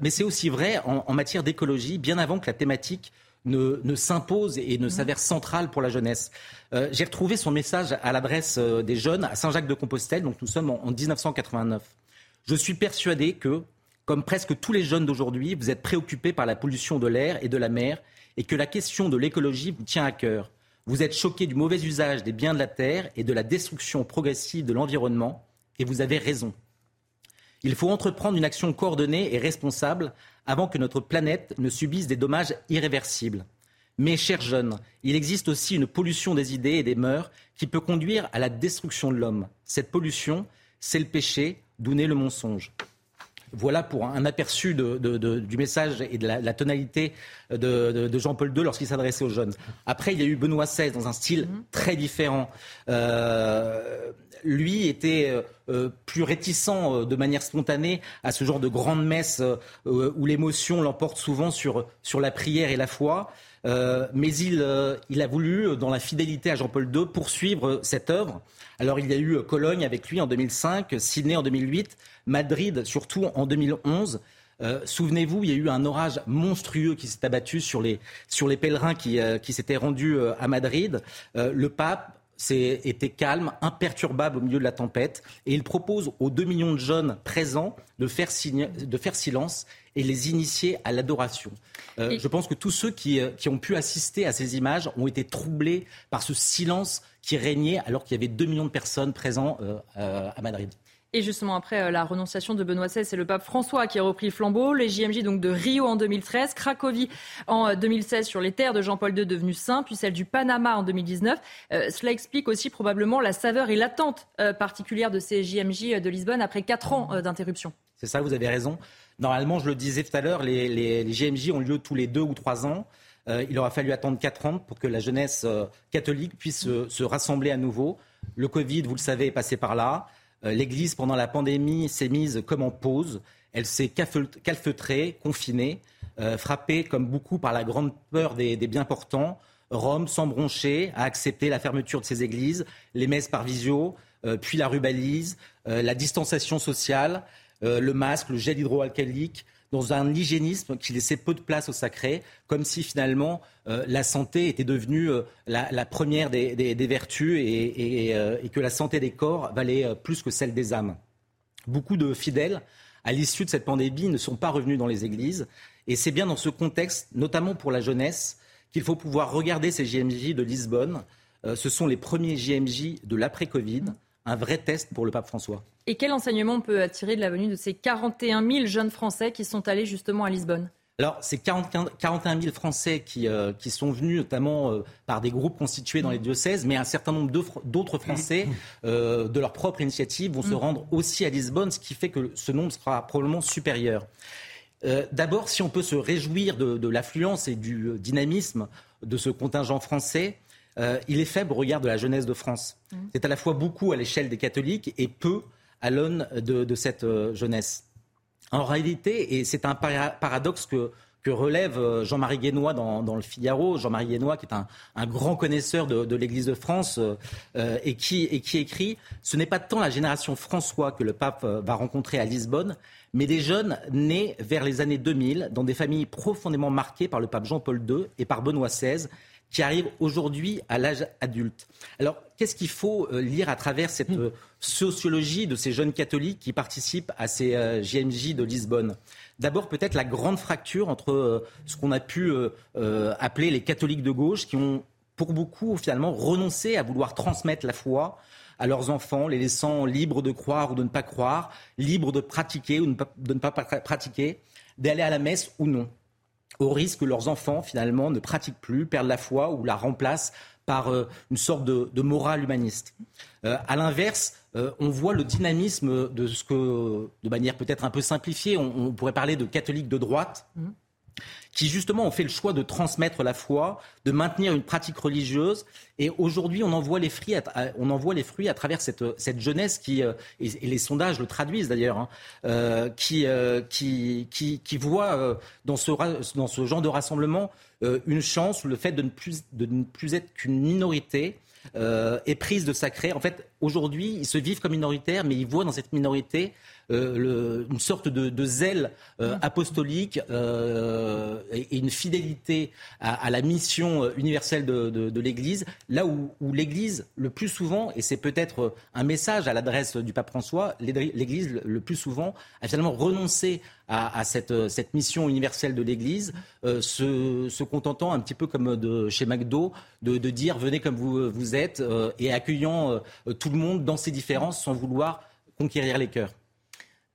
Mais c'est aussi vrai en, matière d'écologie, bien avant que la thématique ne, s'impose et ne s'avère centrale pour la jeunesse. J'ai retrouvé son message à l'adresse des jeunes à Saint-Jacques-de-Compostelle, donc nous sommes en 1989. Je suis persuadé que, comme presque tous les jeunes d'aujourd'hui, vous êtes préoccupés par la pollution de l'air et de la mer et que la question de l'écologie vous tient à cœur. Vous êtes choqué du mauvais usage des biens de la terre et de la destruction progressive de l'environnement, et vous avez raison. Il faut entreprendre une action coordonnée et responsable avant que notre planète ne subisse des dommages irréversibles. Mais, chers jeunes, il existe aussi une pollution des idées et des mœurs qui peut conduire à la destruction de l'homme. Cette pollution, c'est le péché, d'où naît le mensonge. Voilà pour un aperçu du message et de la, tonalité de, Jean-Paul II lorsqu'il s'adressait aux jeunes. Après, il y a eu Benoît XVI dans un style mhm. très différent. Euh, lui était euh, euh, plus réticent de manière spontanée à ce genre de grande messe où l'émotion l'emporte souvent sur, sur la prière et la foi. Mais il, il a voulu, dans la fidélité à Jean-Paul II, poursuivre cette œuvre. Alors il y a eu Cologne avec lui en 2005, Sydney en 2008. Madrid, surtout en 2011. Euh, souvenez-vous, il y a eu un orage monstrueux qui s'est abattu sur les, pèlerins qui, euh, qui s'étaient rendus euh, à Madrid. le pape était calme, imperturbable au milieu de la tempête, et il propose aux 2 millions de jeunes présents de faire, de faire silence et les initier à l'adoration. Je pense que tous ceux qui, qui, ont pu assister à ces images ont été troublés par ce silence qui régnait alors qu'il y avait 2 millions de personnes présentes à Madrid. Et justement, après euh, la renonciation de Benoît XVI, c'est le pape François qui a repris le flambeau. Les JMJ donc de Rio en 2013, Cracovie en 2016 euh, sur les terres de Jean-Paul II devenu saint, puis celle du Panama en 2019. Euh, cela explique aussi probablement la saveur et l'attente particulière de ces JMJ de Lisbonne après quatre ans d'interruption. C'est ça, vous avez raison. Normalement, je le disais tout à l'heure, les, les, JMJ ont lieu tous les deux ou trois ans. il aura fallu attendre quatre ans pour que la jeunesse catholique puisse se rassembler à nouveau. Le Covid, vous le savez, est passé par là. Euh, L'Église, pendant la pandémie, s'est mise comme en pause. Elle s'est calfeutrée, confinée, euh, frappée comme beaucoup par la grande peur des, biens portants. Rome, sans broncher, a accepté la fermeture de ses églises, les messes par visio, euh, puis la rubalise, la distanciation sociale, le masque, le gel hydroalcoolique, dans un hygiénisme qui laissait peu de place au sacré, comme si finalement euh, la santé était devenue euh, la, première des, vertus euh, et, que la santé des corps valait plus que celle des âmes. Beaucoup de fidèles, à l'issue de cette pandémie, ne sont pas revenus dans les églises. Et c'est bien dans ce contexte, notamment pour la jeunesse, qu'il faut pouvoir regarder ces JMJ de Lisbonne. ce sont les premiers JMJ de l'après-Covid un vrai test pour le pape François. Et quel enseignement on peut tirer de la venue de ces 41 000 jeunes Français qui sont allés justement à Lisbonne? Alors, c'est 41 000 Français qui, euh, qui sont venus notamment euh, par des groupes constitués dans les diocèses, mais un certain nombre d'autres Français, euh, de leur propre initiative, vont se mm. rendre aussi à Lisbonne, ce qui fait que ce nombre sera probablement supérieur. D'abord, si on peut se réjouir de, de l'affluence et du dynamisme de ce contingent français, il est faible au regard de la jeunesse de France. Mmh. C'est à la fois beaucoup à l'échelle des catholiques et peu à l'aune de, cette euh, jeunesse. En réalité, et c'est un paradoxe que, relève euh, Jean-Marie Guénois dans, le Figaro, Jean-Marie Guénois qui est un, grand connaisseur de, l'Église de France et, qui, et qui écrit Ce n'est pas tant la génération François que le pape va rencontrer à Lisbonne, mais des jeunes nés vers les années 2000 dans des familles profondément marquées par le pape Jean-Paul II et par Benoît XVI qui arrivent aujourd'hui à l'âge adulte. Alors, qu'est-ce qu'il faut euh, lire à travers cette euh, sociologie de ces jeunes catholiques qui participent à ces JMJ euh, de Lisbonne? D'abord, peut-être la grande fracture entre ce qu'on a pu appeler les catholiques de gauche, qui ont, pour beaucoup, finalement, renoncé à vouloir transmettre la foi à leurs enfants, les laissant libres de croire ou de ne pas croire, libres de pratiquer ou de ne pas pratiquer, d'aller à la messe ou non au risque que leurs enfants, finalement, ne pratiquent plus, perdent la foi ou la remplacent par une sorte de, morale humaniste. à l'inverse, on voit le dynamisme de ce que, de manière peut-être un peu simplifiée, on, pourrait parler de catholiques de droite. Qui justement ont fait le choix de transmettre la foi, de maintenir une pratique religieuse. Et aujourd'hui, on en voit les les fruits à travers cette, cette jeunesse qui, euh, et, les sondages le traduisent d'ailleurs, hein, euh, qui, euh, qui, qui, qui, voit dans, ce, dans ce genre de rassemblement une chance, le fait de ne plus, de ne plus être qu'une minorité. Euh, prise de sacré. En fait, aujourd'hui, ils se vivent comme minoritaires, mais ils voient dans cette minorité euh, une sorte de, zèle euh, apostolique euh, et, une fidélité à, la mission universelle de, l'Église, là où, l'Église, le plus souvent, et c'est peut-être un message à l'adresse du pape François, l'Église, le plus souvent, a finalement renoncé à, cette, mission universelle de l'Église, se, contentant un petit peu comme chez McDo, de, dire venez comme vous êtes et accueillant tout le monde dans ses différences sans vouloir conquérir les cœurs.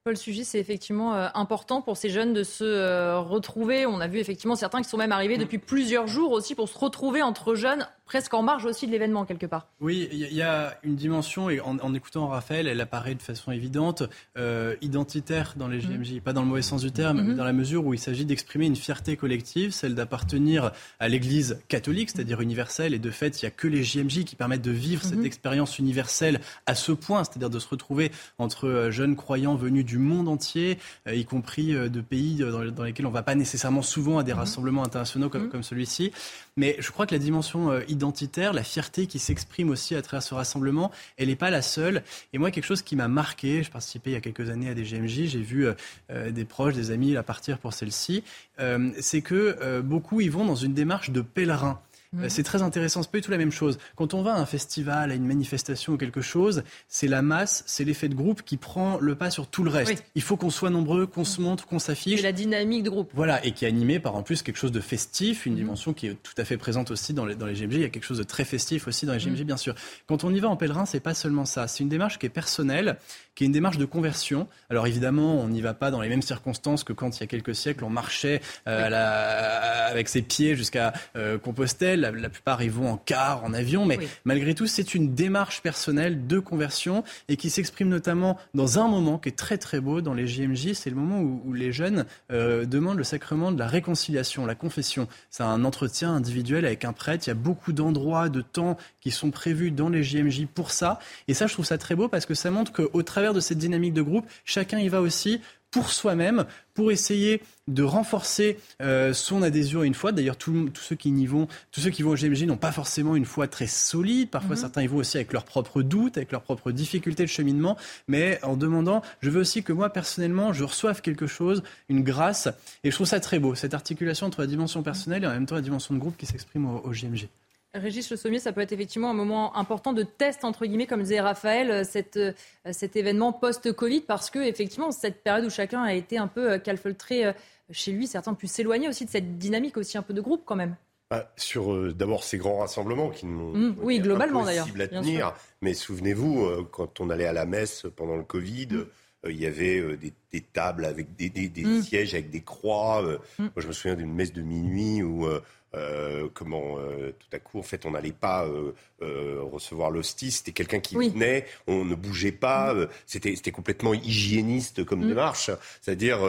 Paul Sugis, c'est effectivement euh, important pour ces jeunes de se euh, retrouver. On a vu effectivement certains qui sont même arrivés mm. depuis plusieurs jours aussi pour se retrouver entre jeunes presque en marge aussi de l'événement quelque part. Oui, il y, a une dimension, et en, écoutant Raphaël, elle apparaît de façon évidente, euh, identitaire dans les JMJ, pas dans le mauvais sens du terme, mais mhm. dans la mesure où il s'agit d'exprimer une fierté collective, celle d'appartenir à l'Église catholique, c'est-à-dire universelle, et de fait, il n'y a que les JMJ qui permettent de vivre cette mhm. expérience universelle à ce point, c'est-à-dire de se retrouver entre jeunes croyants venus du monde entier, euh, y compris de pays dans, lesquels on ne va pas nécessairement souvent à des mhm. rassemblements internationaux comme, comme celui-ci. Mais je crois que la dimension identitaire, la fierté qui s'exprime aussi à travers ce rassemblement, elle n'est pas la seule. Et moi, quelque chose qui m'a marqué, je participais il y a quelques années à des GMJ, j'ai vu euh, euh, des proches, des amis partir pour celle-ci, euh, c'est que beaucoup y vont dans une démarche de pèlerin. Euh, c'est très intéressant. C'est pas du tout la même chose. Quand on va à un festival, à une manifestation ou quelque chose, c'est la masse, c'est l'effet de groupe qui prend le pas sur tout le reste. Il faut qu'on soit nombreux, qu'on se montre, qu'on s'affiche. C'est la dynamique de groupe. Voilà, et qui est animé par en plus quelque chose de festif, une mhm. dimension qui est tout à fait présente aussi dans les, dans les GMG. Il y a quelque chose de très festif aussi dans les GMG, mhm. bien sûr. Quand on y va en pèlerin, c'est pas seulement ça. C'est une démarche qui est personnelle, qui est une démarche de conversion. Alors évidemment, on n'y va pas dans les mêmes circonstances que quand il y a quelques siècles, on marchait euh, avec ses pieds jusqu'à euh, Compostelle. La, plupart y vont en car, en avion, mais malgré tout, c'est une démarche personnelle de conversion et qui s'exprime notamment dans un moment qui est très très beau dans les JMJ. C'est le moment où, les jeunes euh, demandent le sacrement de la réconciliation, la confession. C'est un entretien individuel avec un prêtre. Il y a beaucoup d'endroits, de temps qui sont prévus dans les JMJ pour ça. Et ça, je trouve ça très beau parce que ça montre qu'au travers de cette dynamique de groupe, chacun y va aussi pour soi-même, pour essayer de renforcer euh, son adhésion à une foi. D'ailleurs, tous ceux qui y vont, tous ceux qui vont au GMJ n'ont pas forcément une foi très solide. Parfois, mhm. certains y vont aussi avec leurs propres doutes, avec leurs propres difficultés de cheminement, mais en demandant, je veux aussi que moi, personnellement, je reçoive quelque chose, une grâce. Et je trouve ça très beau, cette articulation entre la dimension personnelle et en même temps la dimension de groupe qui s'exprime au, au GMG. Régis Le Sommier, ça peut être effectivement un moment important de test, entre guillemets, comme disait Raphaël, euh, cette, euh, cet événement post-Covid, parce que, effectivement, cette période où chacun a été un peu euh, calfeutré chez lui, certains ont pu s'éloigner aussi de cette dynamique aussi un peu de groupe quand même. Bah, sur d'abord ces grands rassemblements qui nous mmh, oui globalement d'ailleurs à tenir mais souvenez-vous quand on allait à la messe pendant le Covid mmh. il y avait des, tables avec des, mmh. sièges avec des croix moi je me souviens d'une messe de minuit où euh, comment euh, tout à coup en fait on n'allait pas euh, recevoir l'hostie c'était quelqu'un qui venait on ne bougeait pas mm. c'était c'était complètement hygiéniste comme mm. démarche c'est-à-dire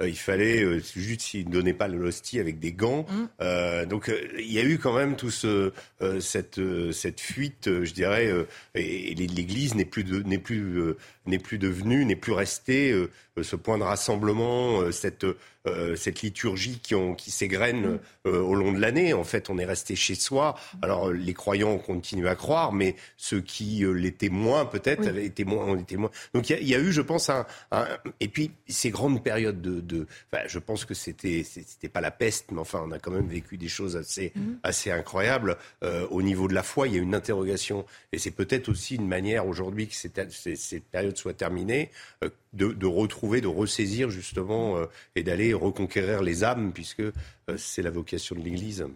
il fallait juste s'il ne donnait pas l'hostie avec des gants mm. donc il y a eu quand même tout ce cette cette fuite je dirais et, l'Église n'est plus n'est plus n'est plus devenue n'est plus restée ce point de rassemblement cette euh, cette liturgie qui, ont, qui s'égrène euh, au long de l'année. En fait, on est resté chez soi. Alors, les croyants continuent à croire, mais ceux qui euh, l'étaient moins, peut-être, avaient été moins, ont été moins. Donc, il y, a eu, je pense, un, et puis ces grandes périodes de, de enfin, je pense que c'était, c'était pas la peste, mais enfin, on a quand même vécu des choses assez, mhm. assez incroyables au niveau de la foi. Il y a une interrogation, et c'est peut-être aussi une manière aujourd'hui que cette, cette période soit terminée de, retrouver, de ressaisir justement euh, et d'aller reconquérir les âmes, puisque euh, c'est la vocation de l'Église.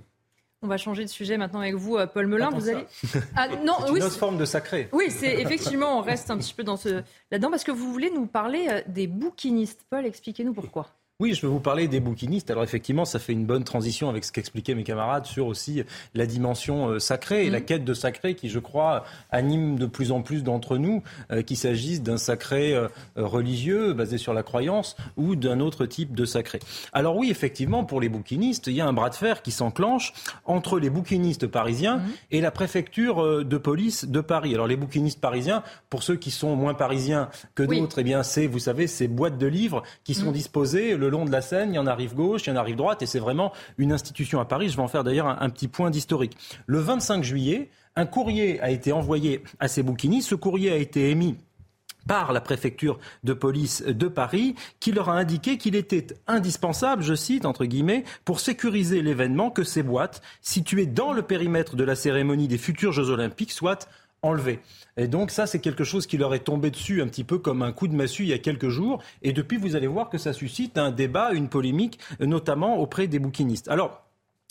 On va changer de sujet maintenant avec vous, euh, Paul Melun. Vous allez ah, non, une autre forme de sacré. Oui, c'est effectivement, on reste un petit peu dans ce là-dedans parce que vous voulez nous parler des bouquinistes. Paul, expliquez-nous pourquoi. Oui, je vais vous parler des bouquinistes. Alors effectivement, ça fait une bonne transition avec ce qu'expliquaient mes camarades sur aussi la dimension euh, sacrée et la mmh. quête de sacré qui, je crois, anime de plus en plus d'entre nous, euh, qu'il s'agisse d'un sacré euh, religieux basé sur la croyance ou d'un autre type de sacré. Alors oui, effectivement, pour les bouquinistes, il y a un bras de fer qui s'enclenche entre les bouquinistes parisiens mmh. et la préfecture de police de Paris. Alors les bouquinistes parisiens, pour ceux qui sont moins parisiens que d'autres, eh bien c'est, vous savez, ces boîtes de livres qui sont mmh. disposées le long de la Seine, il y en a rive gauche, il y en a rive droite, et c'est vraiment une institution à Paris. Je vais en faire d'ailleurs un, petit point d'historique. Le 25 juillet, un courrier a été envoyé à ces bouquinistes. Ce courrier a été émis par la préfecture de police de Paris, qui leur a indiqué qu'il était indispensable, je cite, entre guillemets, pour sécuriser l'événement que ces boîtes, situées dans le périmètre de la cérémonie des futurs Jeux Olympiques, soient enlevées. Et donc ça, c'est quelque chose qui leur est tombé dessus un petit peu comme un coup de massue il y a quelques jours. Et depuis, vous allez voir que ça suscite un débat, une polémique, notamment auprès des bouquinistes. Alors,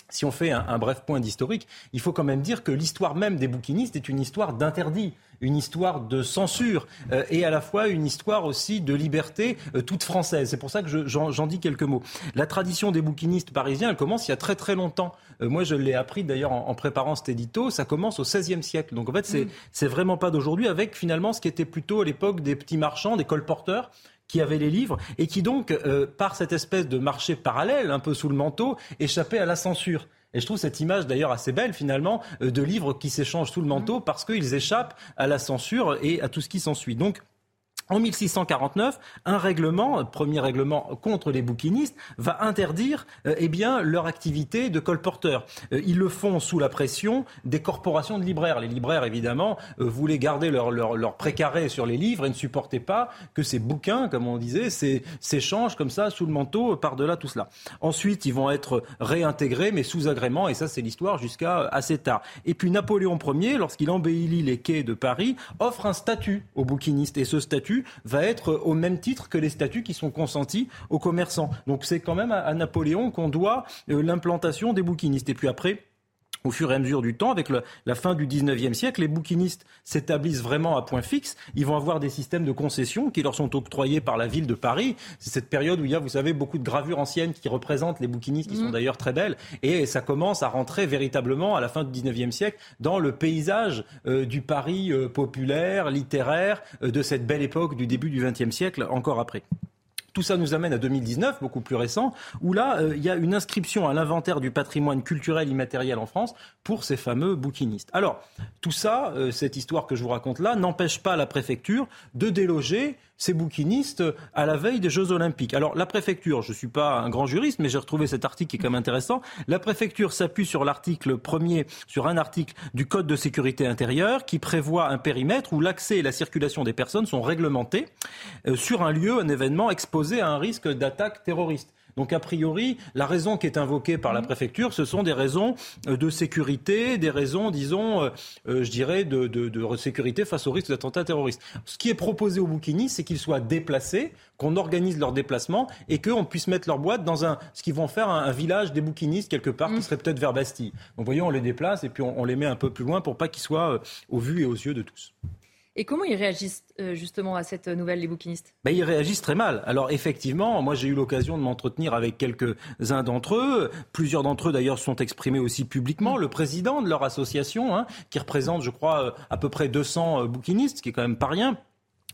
si on fait un, bref point d'historique, il faut quand même dire que l'histoire même des bouquinistes est une histoire d'interdit une histoire de censure euh, et à la fois une histoire aussi de liberté euh, toute française. C'est pour ça que j'en dis quelques mots. La tradition des bouquinistes parisiens, elle commence il y a très très longtemps. Euh, moi, je l'ai appris d'ailleurs en, préparant cet édito. Ça commence au XVIe siècle. Donc en fait, c'est c'est vraiment pas d'aujourd'hui, avec finalement ce qui était plutôt à l'époque des petits marchands, des colporteurs qui avaient les livres et qui donc, euh, par cette espèce de marché parallèle, un peu sous le manteau, échappaient à la censure. Et je trouve cette image d'ailleurs assez belle finalement euh, de livres qui s'échangent sous le manteau parce qu'ils échappent à la censure et à tout ce qui s'ensuit. Donc en 1649, un règlement, premier règlement contre les bouquinistes, va interdire euh, eh bien, leur activité de colporteur. Euh, ils le font sous la pression des corporations de libraires. Les libraires, évidemment, euh, voulaient garder leur, leur, leur, précaré sur les livres et ne supportaient pas que ces bouquins, comme on disait, s'échangent comme ça sous le manteau par-delà tout cela. Ensuite, ils vont être réintégrés, mais sous agrément, et ça c'est l'histoire jusqu'à assez tard. Et puis Napoléon Ier, lorsqu'il embellit les quais de Paris, offre un statut aux bouquinistes. Et ce statut va être au même titre que les statuts qui sont consentis aux commerçants. Donc c'est quand même à, Napoléon qu'on doit euh, l'implantation des bouquinistes. Et puis après, au fur et à mesure du temps, avec la fin du 19e siècle, les bouquinistes s'établissent vraiment à point fixe. Ils vont avoir des systèmes de concession qui leur sont octroyés par la ville de Paris. C'est cette période où il y a, vous savez, beaucoup de gravures anciennes qui représentent les bouquinistes, qui sont mhm. d'ailleurs très belles. Et ça commence à rentrer véritablement, à la fin du 19e siècle, dans le paysage euh, du Paris euh, populaire, littéraire, euh, de cette belle époque du début du 20e siècle, encore après. Tout ça nous amène à 2019, beaucoup plus récent, où là, euh, il y a une inscription à l'inventaire du patrimoine culturel immatériel en France pour ces fameux bouquinistes. Alors, tout ça, euh, cette histoire que je vous raconte là, n'empêche pas la préfecture de déloger ces bouquinistes à la veille des Jeux Olympiques. Alors la préfecture, je ne suis pas un grand juriste, mais j'ai retrouvé cet article qui est quand même intéressant. La préfecture s'appuie sur l'article premier, sur un article du Code de sécurité intérieure qui prévoit un périmètre où l'accès et la circulation des personnes sont réglementés euh, sur un lieu, un événement exposé à un risque d'attaque terroriste. Donc a priori, la raison qui est invoquée par la préfecture, ce sont des raisons euh, de sécurité, des raisons, disons, euh, euh, je dirais, de, de, sécurité face au risque d'attentat terroriste. Ce qui est proposé aux bouquinistes, c'est qu'ils soient déplacés, qu'on organise leur déplacement et qu'on puisse mettre leur boîte dans un, ce qu'ils vont faire un, village des bouquinistes quelque part, qui mm. serait peut-être vers Bastille. Donc voyons, on les déplace et puis on, les met un peu plus loin pour pas qu'ils soient au vu et aux yeux de tous. Et comment ils réagissent euh, justement à cette nouvelle, les bouquinistes ben, Ils réagissent très mal. Alors effectivement, moi j'ai eu l'occasion de m'entretenir avec quelques-uns d'entre eux. Plusieurs d'entre eux d'ailleurs sont exprimés aussi publiquement. Le président de leur association, hein, qui représente je crois euh, à peu près 200 euh, bouquinistes, ce qui est quand même pas rien,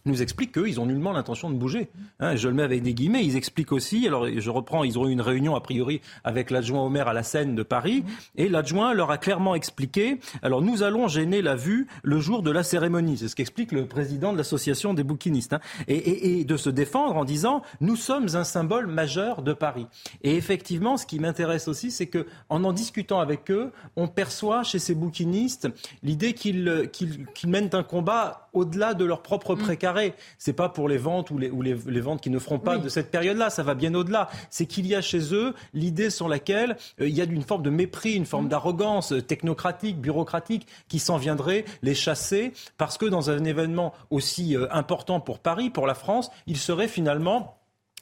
nous expliquent qu'ils ont nullement l'intention de bouger. Hein, je le mets avec des guillemets. Ils expliquent aussi, alors je reprends, ils ont eu une réunion a priori avec l'adjoint au maire à la Seine de Paris, et l'adjoint leur a clairement expliqué, alors nous allons gêner la vue le jour de la cérémonie. C'est ce qu'explique le président de l'association des bouquinistes. Hein, et, et, de se défendre en disant, nous sommes un symbole majeur de Paris. Et effectivement, ce qui m'intéresse aussi, c'est que en en discutant avec eux, on perçoit chez ces bouquinistes l'idée qu'ils mènent un combat au-delà de leur propre mm. C'est pas pour les ventes ou les, ou les, ventes qui ne feront pas de cette période-là. Ça va bien au-delà. C'est qu'il y a chez eux l'idée sur laquelle euh, il y a une forme de mépris, une forme mm. d'arrogance euh, technocratique, bureaucratique qui s'en viendrait les chasser parce que dans un événement aussi euh, important pour Paris, pour la France, il serait finalement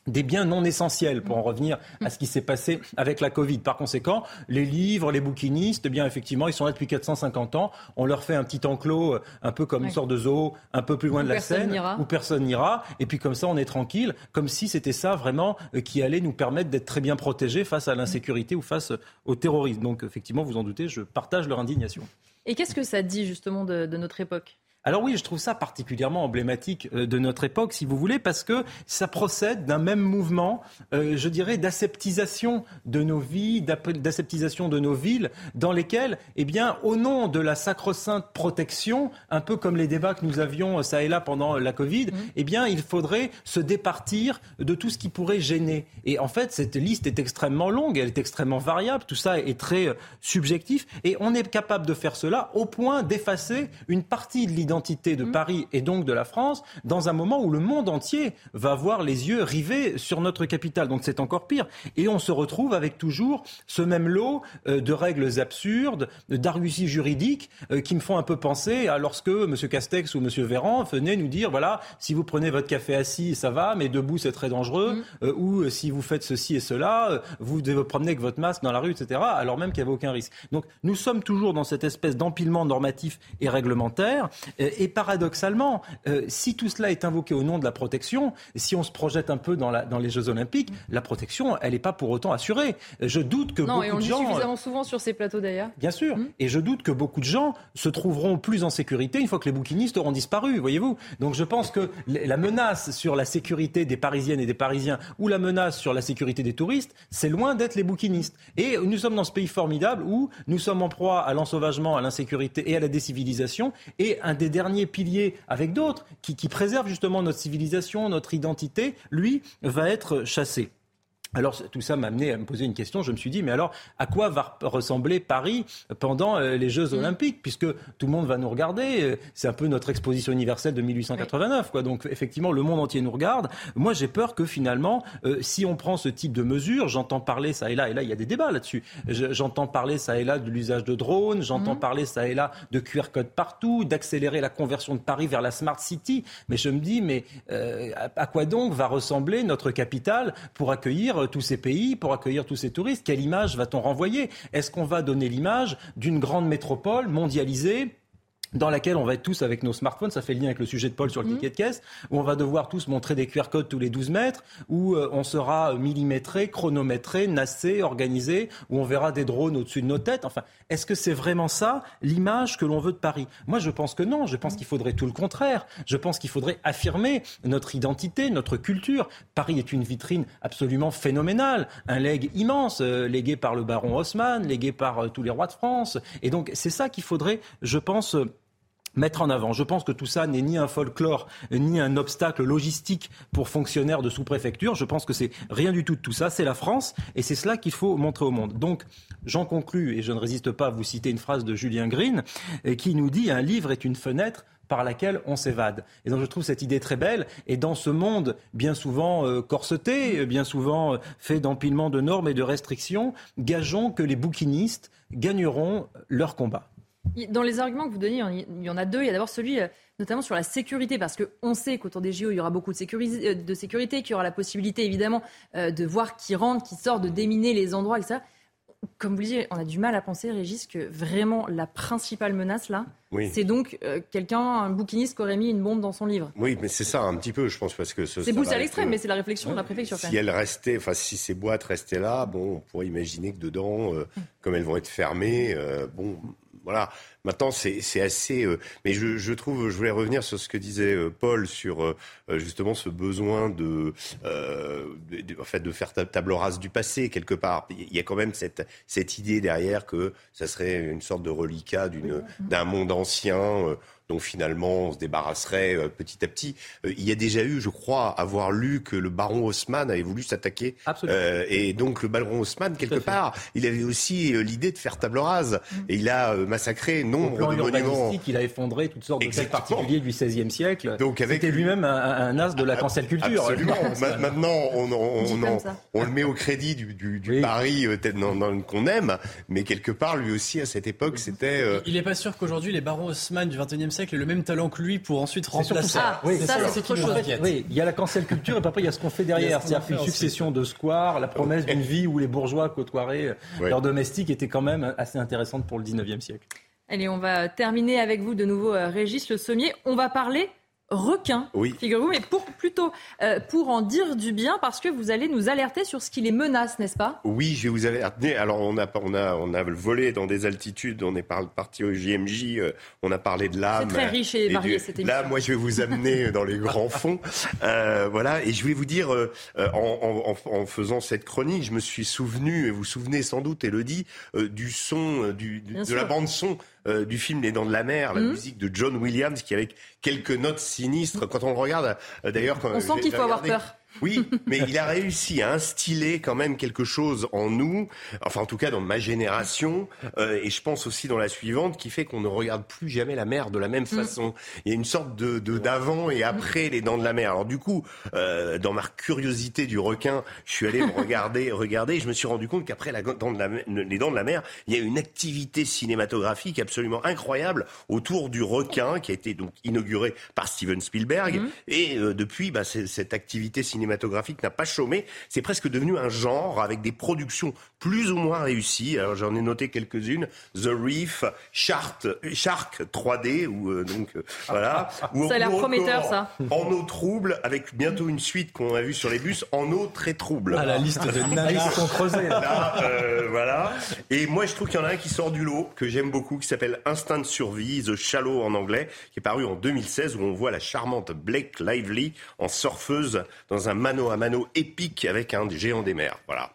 des biens non essentiels, pour en revenir à ce qui s'est passé avec la Covid. Par conséquent, les livres, les bouquinistes, eh bien effectivement, ils sont là depuis 450 ans. On leur fait un petit enclos, euh, un peu comme une sorte de zoo, un peu plus loin de la Seine, où personne n'ira. Et puis comme ça, on est tranquille, comme si c'était ça vraiment euh, qui allait nous permettre d'être très bien protégés face à l'insécurité ou face au terrorisme. Donc effectivement, vous en doutez, je partage leur indignation. Et qu'est-ce que ça dit justement de notre époque? Alors oui, je trouve ça particulièrement emblématique euh, de notre époque, si vous voulez, parce que ça procède d'un même mouvement, euh, je dirais, d'aseptisation de nos vies, d'aseptisation de nos villes, dans lesquelles, eh bien, au nom de la sacro-sainte protection, un peu comme les débats que nous avions euh, ça et là pendant la Covid, mmh. eh bien, il faudrait se départir de tout ce qui pourrait gêner. Et en fait, cette liste est extrêmement longue, elle est extrêmement variable, tout ça est très subjectif, et on est capable de faire cela au point d'effacer une partie de l'identité l'identité de mm. Paris et donc de la France dans un moment où le monde entier va avoir les yeux rivés sur notre capitale. Donc c'est encore pire. Et on se retrouve avec toujours ce même lot euh, de règles absurdes, d'arguties juridiques euh, qui me font un peu penser à lorsque M. Castex ou M. Véran venaient nous dire voilà, si vous prenez votre café assis, ça va, mais debout, c'est très dangereux. Mm. Euh, ou si vous faites ceci et cela, vous devez vous promener avec votre masque dans la rue, etc., alors même qu'il n'y avait aucun risque. Donc nous sommes toujours dans cette espèce d'empilement normatif et réglementaire. Euh, et paradoxalement, euh, si tout cela est invoqué au nom de la protection, si on se projette un peu dans, les Jeux Olympiques, la protection, elle n'est pas pour autant assurée. Je doute que non, beaucoup et on de gens. suffisamment souvent sur ces plateaux d'ailleurs. Bien sûr. Hum. Et je doute que beaucoup de gens se trouveront plus en sécurité une fois que les bouquinistes auront disparu, voyez-vous. Donc je pense que la menace sur la sécurité des Parisiennes et des Parisiens ou la menace sur la sécurité des touristes, c'est loin d'être les bouquinistes. Et nous sommes dans ce pays formidable où nous sommes en proie à l'ensauvagement, à l'insécurité et à la décivilisation. Et un des dernier pilier avec d'autres qui, qui préservent justement notre civilisation, notre identité, lui, va être chassé. Alors tout ça m'a amené à me poser une question. Je me suis dit, mais alors à quoi va ressembler Paris pendant euh, les Jeux mm. Olympiques? Puisque tout le monde va nous regarder. Euh, c'est un peu notre exposition universelle de 1889. Quoi. Donc effectivement, le monde entier nous regarde. Moi, j'ai peur que finalement, euh, si on prend ce type de mesures, j'entends parler ça et là, et là, il y a des débats là-dessus. J'entends parler ça et là de l'usage de drones, j'entends mm. parler ça et là de QR code partout, d'accélérer la conversion de Paris vers la Smart City. Mais je me dis, mais à quoi donc va ressembler notre capitale pour accueillir tous ces pays, pour accueillir tous ces touristes. Quelle image va-t-on renvoyer? Est-ce qu'on va donner l'image d'une grande métropole mondialisée dans laquelle on va être tous avec nos smartphones, ça fait le lien avec le sujet de Paul sur le mmh. ticket de caisse, où on va devoir tous montrer des QR codes tous les 12 mètres, où euh, on sera millimétré, chronométré, nassé, organisé, où on verra des drones au-dessus de nos têtes. Enfin, est-ce que c'est vraiment ça l'image que l'on veut de Paris? Moi, je pense que non. Je pense qu'il faudrait tout le contraire. Je pense qu'il faudrait affirmer notre identité, notre culture. Paris est une vitrine absolument phénoménale, un legs immense, euh, légué par le baron Haussmann, légué par euh, tous les rois de France. Et donc, c'est ça qu'il faudrait, je pense, mettre en avant. Je pense que tout ça n'est ni un folklore, ni un obstacle logistique pour fonctionnaires de sous-préfecture. Je pense que c'est rien du tout de tout ça. C'est la France et c'est cela qu'il faut montrer au monde. Donc, j'en conclus et je ne résiste pas à vous citer une phrase de Julien Green qui nous dit un livre est une fenêtre par laquelle on s'évade. Et donc je trouve cette idée très belle. Et dans ce monde bien souvent euh, corseté, bien souvent euh, fait d'empilement de normes et de restrictions, gageons que les bouquinistes gagneront leur combat. Dans les arguments que vous donnez, il y en a deux. Il y a d'abord celui euh, notamment sur la sécurité, parce qu'on sait qu'autour des JO, il y aura beaucoup de, sécurité, euh, de sécurité qu'il y aura la possibilité évidemment euh, de voir qui rentre, qui sort, de déminer les endroits, etc. Comme vous le disiez, on a du mal à penser, Régis, que vraiment la principale menace là, c'est donc quelqu'un, un bouquiniste qui aurait mis une bombe dans son livre. Oui, mais c'est ça un petit peu, je pense, parce que c'est poussé à l'extrême, mais c'est la réflexion de la préfecture. Si elle restait, enfin si ces boîtes restaient là, bon, on pourrait imaginer que dedans, comme elles vont être fermées, bon, voilà. Maintenant, c'est assez. Euh, mais je, je, trouve, je voulais revenir sur ce que disait euh, Paul sur euh, justement ce besoin de, de, en fait, de faire table rase du passé quelque part. Il y a quand même cette, cette idée derrière que ça serait une sorte de reliquat d'un monde ancien dont finalement on se débarrasserait euh, petit à petit. Euh, il y a déjà eu, je crois, avoir lu que le baron Haussmann avait voulu s'attaquer. Euh, et donc le baron Haussmann, quelque part, il avait aussi l'idée de faire table rase. Mm. Et il a massacré nombre de monuments. Il a effondré toutes sortes de faits particuliers du XVIe siècle. Donc avec... C'était lui-même un, as de la cancel culture. Absolument. Maintenant, on, on, on, le met au crédit du, du, du Paris qu'on aime, mais quelque part, lui aussi, à cette époque, c'était... Il n'est pas sûr qu'aujourd'hui, les barons Haussmann du XXIe siècle siècle le même talent que lui pour ensuite remplacer. Ça. oui, ça, c'est autre chose. Oui, il y a la cancel culture et puis après il y a ce qu'on fait derrière. C'est-à-dire une succession de squares, la promesse d'une vie où les bourgeois côtoieraient leurs domestiques était quand même assez intéressante pour le 19e siècle. Allez, on va terminer avec vous de nouveau, euh, Régis Le Sommier. On va parler requin, oui. figurez-vous, mais pour, plutôt euh, pour en dire du bien, parce que vous allez nous alerter sur ce qui les menace, n'est-ce pas? Oui, je vais vous alerter. Alors, on a, on, a, on a volé dans des altitudes, on est parti au JMJ, euh, on a parlé de l'âme. C'est très riche et varié, cette émission. Là, moi, je vais vous amener dans les grands fonds. Euh, voilà, et je vais vous dire, en, en, faisant cette chronique, je me suis souvenu, et vous vous souvenez sans doute, Elodie, du son, du, de la bande-son euh, du film Les Dents de la Mer, la mmh. musique de John Williams, qui avec quelques notes sinistres, quand on le regarde, euh, d'ailleurs... On sent qu'il faut avoir peur. Oui, mais il a réussi à instiller quand même quelque chose en nous, enfin en tout cas dans ma génération, euh, et je pense aussi dans la suivante, qui fait qu'on ne regarde plus jamais la mer de la même mm. façon. Il y a une sorte de d'avant et après les dents de la mer. Alors du coup, euh, dans ma curiosité du requin, je suis allé me regarder, regarder, et je me suis rendu compte qu'après la dent de la, les dents de la mer, il y a une activité cinématographique absolument incroyable autour du requin qui a été donc inaugurée par Steven Spielberg, mm. et euh, depuis, bah, cette activité cinématographique cinématographique n'a pas chômé. C'est presque devenu un genre avec des productions plus ou moins réussies. Alors j'en ai noté quelques-unes. The Reef, Shark, Shark 3D, ou euh, donc euh, voilà. ça a l'air prometteur, ça. En eau trouble, avec bientôt une suite qu'on a vue sur les bus, en eau très trouble. Ah, la liste de navis sont creusés. Euh, voilà. Et moi, je trouve qu'il y en a un qui sort du lot, que j'aime beaucoup, qui s'appelle Instinct de survie, The Shallow en anglais, qui est paru en 2016, où on voit la charmante Blake Lively en surfeuse dans un mano à mano épique avec un géant des mers. Voilà.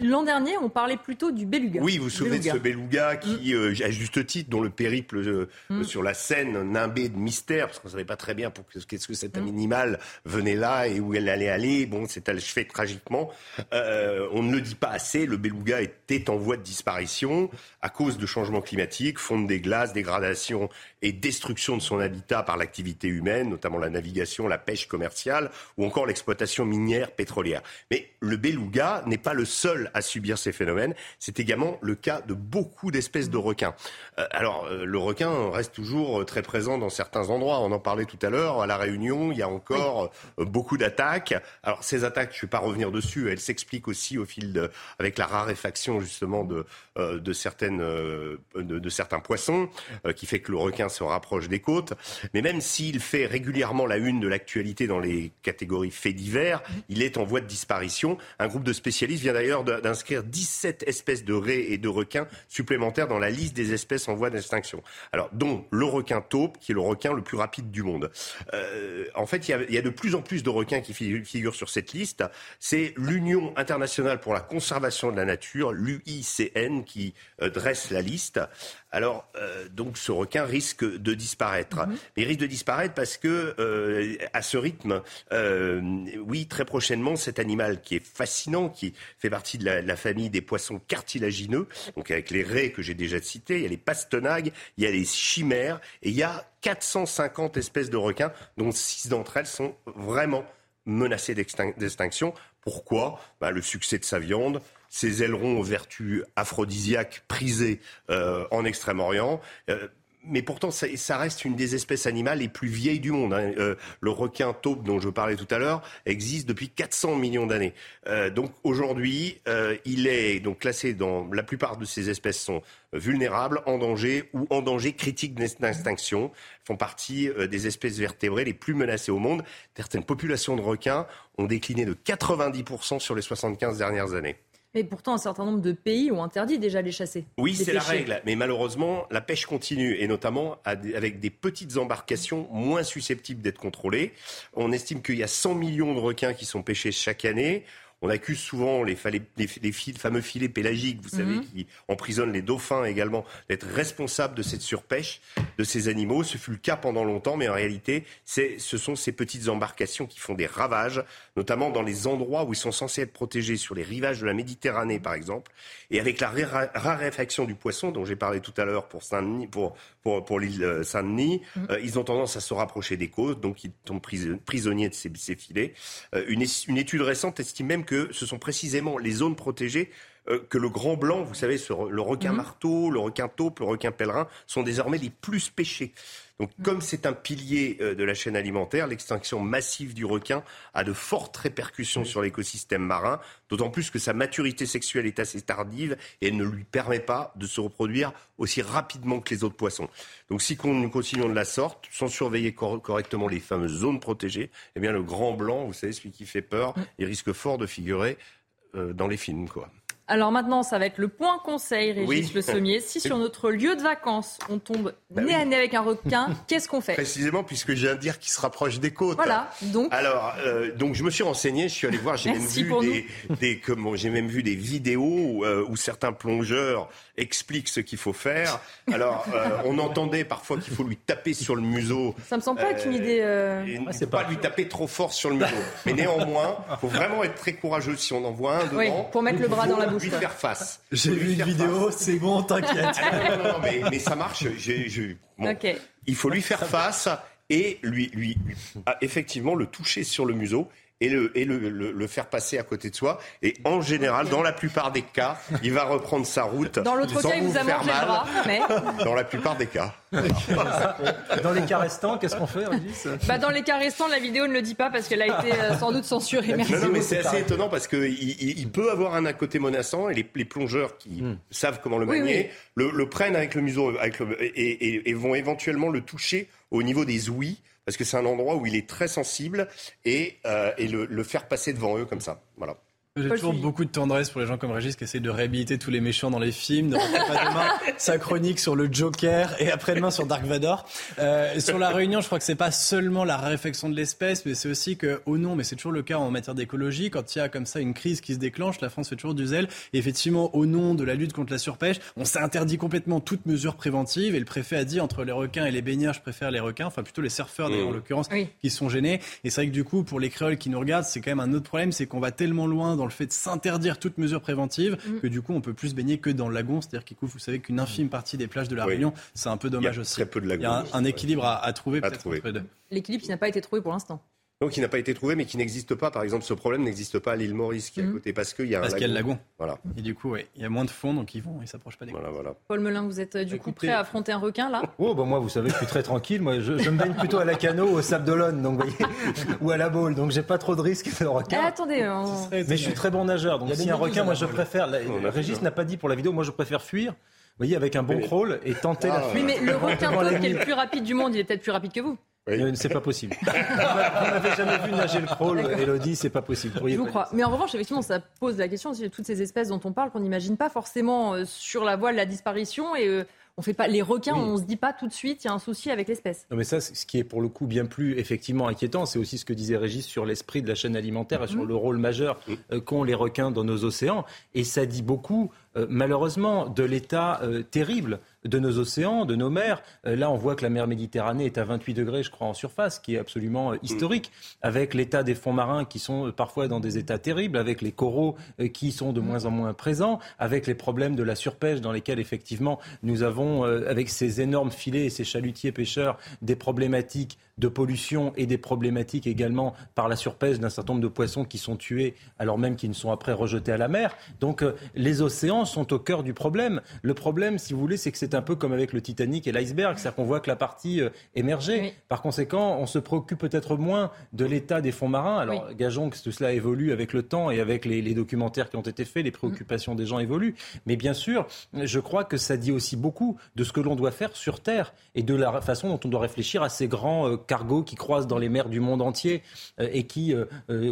L'an dernier, on parlait plutôt du beluga. Oui, vous vous souvenez de ce beluga qui, mm. euh, à juste titre, dont le périple euh, mm. sur la Seine nimbé de mystère, parce qu'on ne savait pas très bien qu'est-ce que cet mm. animal venait là et où elle allait aller. Bon, c'est achevé tragiquement. Euh, on ne le dit pas assez, le beluga était en voie de disparition à cause de changements climatiques, fonte des glaces, dégradation et destruction de son habitat par l'activité humaine, notamment la navigation, la pêche commerciale ou encore l'exploitation minière pétrolière. Mais le beluga n'est pas le seul à subir ces phénomènes. C'est également le cas de beaucoup d'espèces de requins. Euh, alors, euh, le requin reste toujours très présent dans certains endroits. On en parlait tout à l'heure. À La Réunion, il y a encore euh, beaucoup d'attaques. Alors, ces attaques, je ne vais pas revenir dessus. Elles s'expliquent aussi au fil de, avec la raréfaction justement de, de certaines, de, de certains poissons, qui fait que le requin se rapproche des côtes. Mais même s'il fait régulièrement la une de l'actualité dans les catégories faits divers, il est en voie de disparition. Un groupe de spécialistes vient d'ailleurs d'inscrire 17 espèces de raies et de requins supplémentaires dans la liste des espèces en voie d'extinction. Alors, dont le requin taupe, qui est le requin le plus rapide du monde. Euh, en fait, il y, a, y, a, de plus en plus de requins qui figurent sur cette liste. C'est l'Union internationale pour la conservation de la nature, l'UICN, qui euh, dresse la liste. Alors, euh, donc, ce requin risque de disparaître. Mais il risque de disparaître parce que, euh, à ce rythme, euh, oui, très prochainement, cet animal qui est fascinant, qui fait partie de la, famille des poissons cartilagineux, donc avec les raies que j'ai déjà citées, il y a les pastenagues, il y a les chimères, et il y a 450 espèces de requins, dont 6 d'entre elles sont vraiment menacées d'extinction. Pourquoi? Bah, Le succès de sa viande, ses ailerons aux vertus aphrodisiaques prisés euh, en Extrême-Orient. Euh, mais pourtant, ça, reste une des espèces animales les plus vieilles du monde. Hein. Euh, le requin taupe dont je parlais tout à l'heure existe depuis 400 millions d'années. donc aujourd'hui, il est donc classé dans la plupart de ces espèces sont vulnérables, en danger ou en danger critique d'extinction. Font partie des espèces vertébrées les plus menacées au monde. Certaines populations de requins ont décliné de 90% sur les 75 dernières années. Mais pourtant, un certain nombre de pays ont interdit déjà les chasser. Oui, c'est la règle. Mais malheureusement, la pêche continue, et notamment avec des petites embarcations moins susceptibles d'être contrôlées. On estime qu'il y a 100 millions de requins qui sont pêchés chaque année. On accuse souvent les, fameux filets pélagiques, vous savez, mhm. qui emprisonnent les dauphins également, d'être responsables de cette surpêche de ces animaux. Ce fut le cas pendant longtemps, mais en réalité, ce sont ces petites embarcations qui font des ravages, notamment dans les endroits où ils sont censés être protégés, sur les rivages de la Méditerranée, par exemple. Et avec la raréfaction du poisson, dont j'ai parlé tout à l'heure pour Saint-Denis, pour, pour, l'île euh, Saint-Denis, mhm. euh, ils ont tendance à se rapprocher des côtes, donc ils tombent prisonniers de ces, filets. Euh, une, une étude récente estime même que ce sont précisément les zones protégées que le grand blanc, vous savez, le requin mhm. marteau, le requin taupe, le requin pèlerin, sont désormais les plus pêchés. Donc, comme c'est un pilier euh, de la chaîne alimentaire, l'extinction massive du requin a de fortes répercussions sur l'écosystème marin, d'autant plus que sa maturité sexuelle est assez tardive et elle ne lui permet pas de se reproduire aussi rapidement que les autres poissons. Donc, si nous continuons de la sorte, sans surveiller correctement les fameuses zones protégées, eh bien, le grand blanc, vous savez, celui qui fait peur, il risque fort de figurer euh, dans les films, quoi. Alors maintenant, ça va être le point conseil, Régis Le Sommier. Si sur notre lieu de vacances, on tombe bah nez à nez avec un requin, qu'est-ce qu'on fait? Précisément, puisque j'ai un dire qui se rapproche des côtes. Voilà, donc. Alors, euh, donc je me suis renseigné, je suis allé voir, j'ai même vu des, des j'ai même vu des vidéos où, euh, où certains plongeurs explique ce qu'il faut faire. Alors, euh, on entendait parfois qu'il faut lui taper sur le museau. Ça me semble pas être une idée. Euh... Ah, c'est pas, lui taper trop fort sur le museau. Mais néanmoins, il faut vraiment être très courageux si on en voit un devant. pour mettre le bras dans la bouche. Lui faire face. J'ai vu une vidéo, c'est bon, t'inquiète. Ah, non, non, mais, mais, ça marche. Il faut lui faire face et lui, lui, lui ah, effectivement le toucher sur le museau et, le, et le, le, faire passer à côté de soi. Et en général, dans la plupart des cas, il va reprendre sa route. Dans l'autre cas, il vous a mangé mal, bras, mais... Dans la plupart des cas. dans les cas restants, qu'est-ce qu'on fait, bah, Dans les cas restants, la vidéo ne le dit pas parce qu'elle a été euh, sans doute censurée. Merci. Non, mais c'est assez étonnant parce qu'il il, peut avoir un à côté menaçant et les, les plongeurs qui hmm. savent comment le manier Le, le, prennent avec le museau avec le, et, et, et vont éventuellement le toucher au niveau des ouïes parce que c'est un endroit où il est très sensible et, euh, le, le, faire passer devant eux comme ça. Voilà. J'ai toujours beaucoup de tendresse pour les gens comme Régis qui essaient de réhabiliter tous les méchants dans les films. Ne pas demain sa chronique sur le Joker et après-demain sur Dark Vador. Euh, sur la Réunion, je crois que c'est pas seulement la réflexion de l'espèce, mais c'est aussi que, au nom, mais c'est toujours le cas en matière d'écologie, quand il y a comme ça une crise qui se déclenche, la France fait toujours du zèle. Et effectivement, au nom de la lutte contre la surpêche, on s'est interdit complètement toute mesure préventive. Et le préfet a dit entre les requins et les baigneurs, je préfère les requins, enfin plutôt les surfeurs mmh. en l'occurrence, qui sont gênés. Et c'est vrai que du coup, pour les créoles qui nous regardent, c'est quand même un autre problème, c'est qu'on va tellement loin dans le fait de s'interdire toute mesure préventive mm. que du coup on peut plus se baigner que dans le lagon. C'est-à-dire qu'il vous savez qu'une infime partie des plages de la Réunion, c'est un peu dommage aussi. peu de Il y a un, équilibre à, trouver peut-être entre deux. L'équilibre qui n'a pas été trouvé pour l'instant. Donc, qui n'a pas été trouvé, mais qui n'existe pas. Par exemple, ce problème n'existe pas à l'île Maurice, qui est à mhm. côté, parce qu'il y a parce qu'il y a le lagon. Voilà. Et du coup, il y a moins de fond, donc ils vont, ils s'approchent pas des voilà, voilà. Paul Melun, vous êtes euh, du coup prêt à affronter un requin là? Oh, bah moi, vous savez, je suis très tranquille. Moi, je, me baigne plutôt à la cano, au Sable d'Olonne, donc voyez, ou à la boule, donc j'ai pas trop de risques de requin. Eh, attendez, mais je suis très bon nageur, donc si un requin, moi, je préfère. Régis n'a pas dit pour la vidéo, moi, je préfère fuir. Vous voyez, avec un bon crawl et tenter la fuite. Oui, mais le requin qui est le plus rapide du monde, il est peut-être plus rapide que vous. Oui. C'est pas possible. vous n'avez jamais vu nager le crawl, Elodie, c'est pas possible. Je vous crois. Mais en revanche, effectivement, ça pose la question de toutes ces espèces dont on parle qu'on n'imagine pas forcément euh, sur la voie de la disparition et euh, on fait pas les requins, on se dit pas tout de suite il y a un souci avec l'espèce. Non mais ça, ce qui est pour le coup bien plus effectivement inquiétant, c'est aussi ce que disait Régis sur l'esprit de la chaîne alimentaire et sur mhm. le rôle majeur euh, qu'ont les requins dans nos océans. Et ça dit beaucoup, malheureusement, de l'état terrible de nos océans, de nos mers. Euh, là, on voit que la mer Méditerranée est à 28 degrés, je crois, en surface, qui est absolument euh, historique, avec l'état des fonds marins qui sont euh, parfois dans des états terribles, avec les coraux qui sont de moins en moins présents, avec les problèmes de la surpêche dans lesquels, effectivement, nous avons, avec ces énormes filets et ces chalutiers pêcheurs, des problématiques de pollution et des problématiques également par la surpêche d'un certain nombre de poissons qui sont tués alors même qu'ils ne sont après rejetés à la mer. Donc les océans sont au cœur du problème. Le problème, si vous voulez, c'est que c'est un peu comme avec le Titanic et l'iceberg, c'est-à-dire qu'on voit que la partie euh, émergeait. Par conséquent, on se préoccupe peut-être moins de l'état des fonds marins. Alors, gageons que tout cela évolue avec le temps et avec les, documentaires qui ont été faits, les préoccupations des gens évoluent. Mais bien sûr, je crois que ça dit aussi beaucoup de ce que l'on doit faire sur Terre et de la façon dont on doit réfléchir à ces grands euh, cargos qui croisent dans les mers du monde entier euh, et qui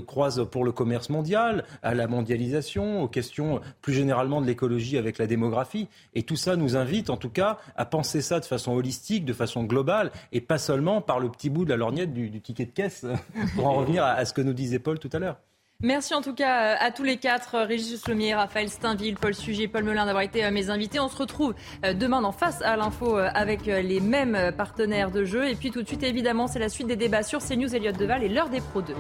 croisent pour le commerce mondial, à la mondialisation, aux questions plus généralement de l'écologie avec la démographie. Et tout ça nous invite, en tout cas, à penser ça de façon holistique, de façon globale, et pas seulement par le petit bout de la lorgnette du, ticket de caisse, pour en revenir à, ce que nous disait Paul tout à l'heure. Merci en tout cas à tous les quatre, Régis Lomier, Raphaël Steinville, Paul Sujet, Paul Melun d'avoir été euh, mes invités. On se retrouve euh, demain en Face à l'info euh, avec les mêmes partenaires de jeu. Et puis tout de suite, évidemment, c'est la suite des débats sur CNews, Elliott Deval et l'heure des Pro 2.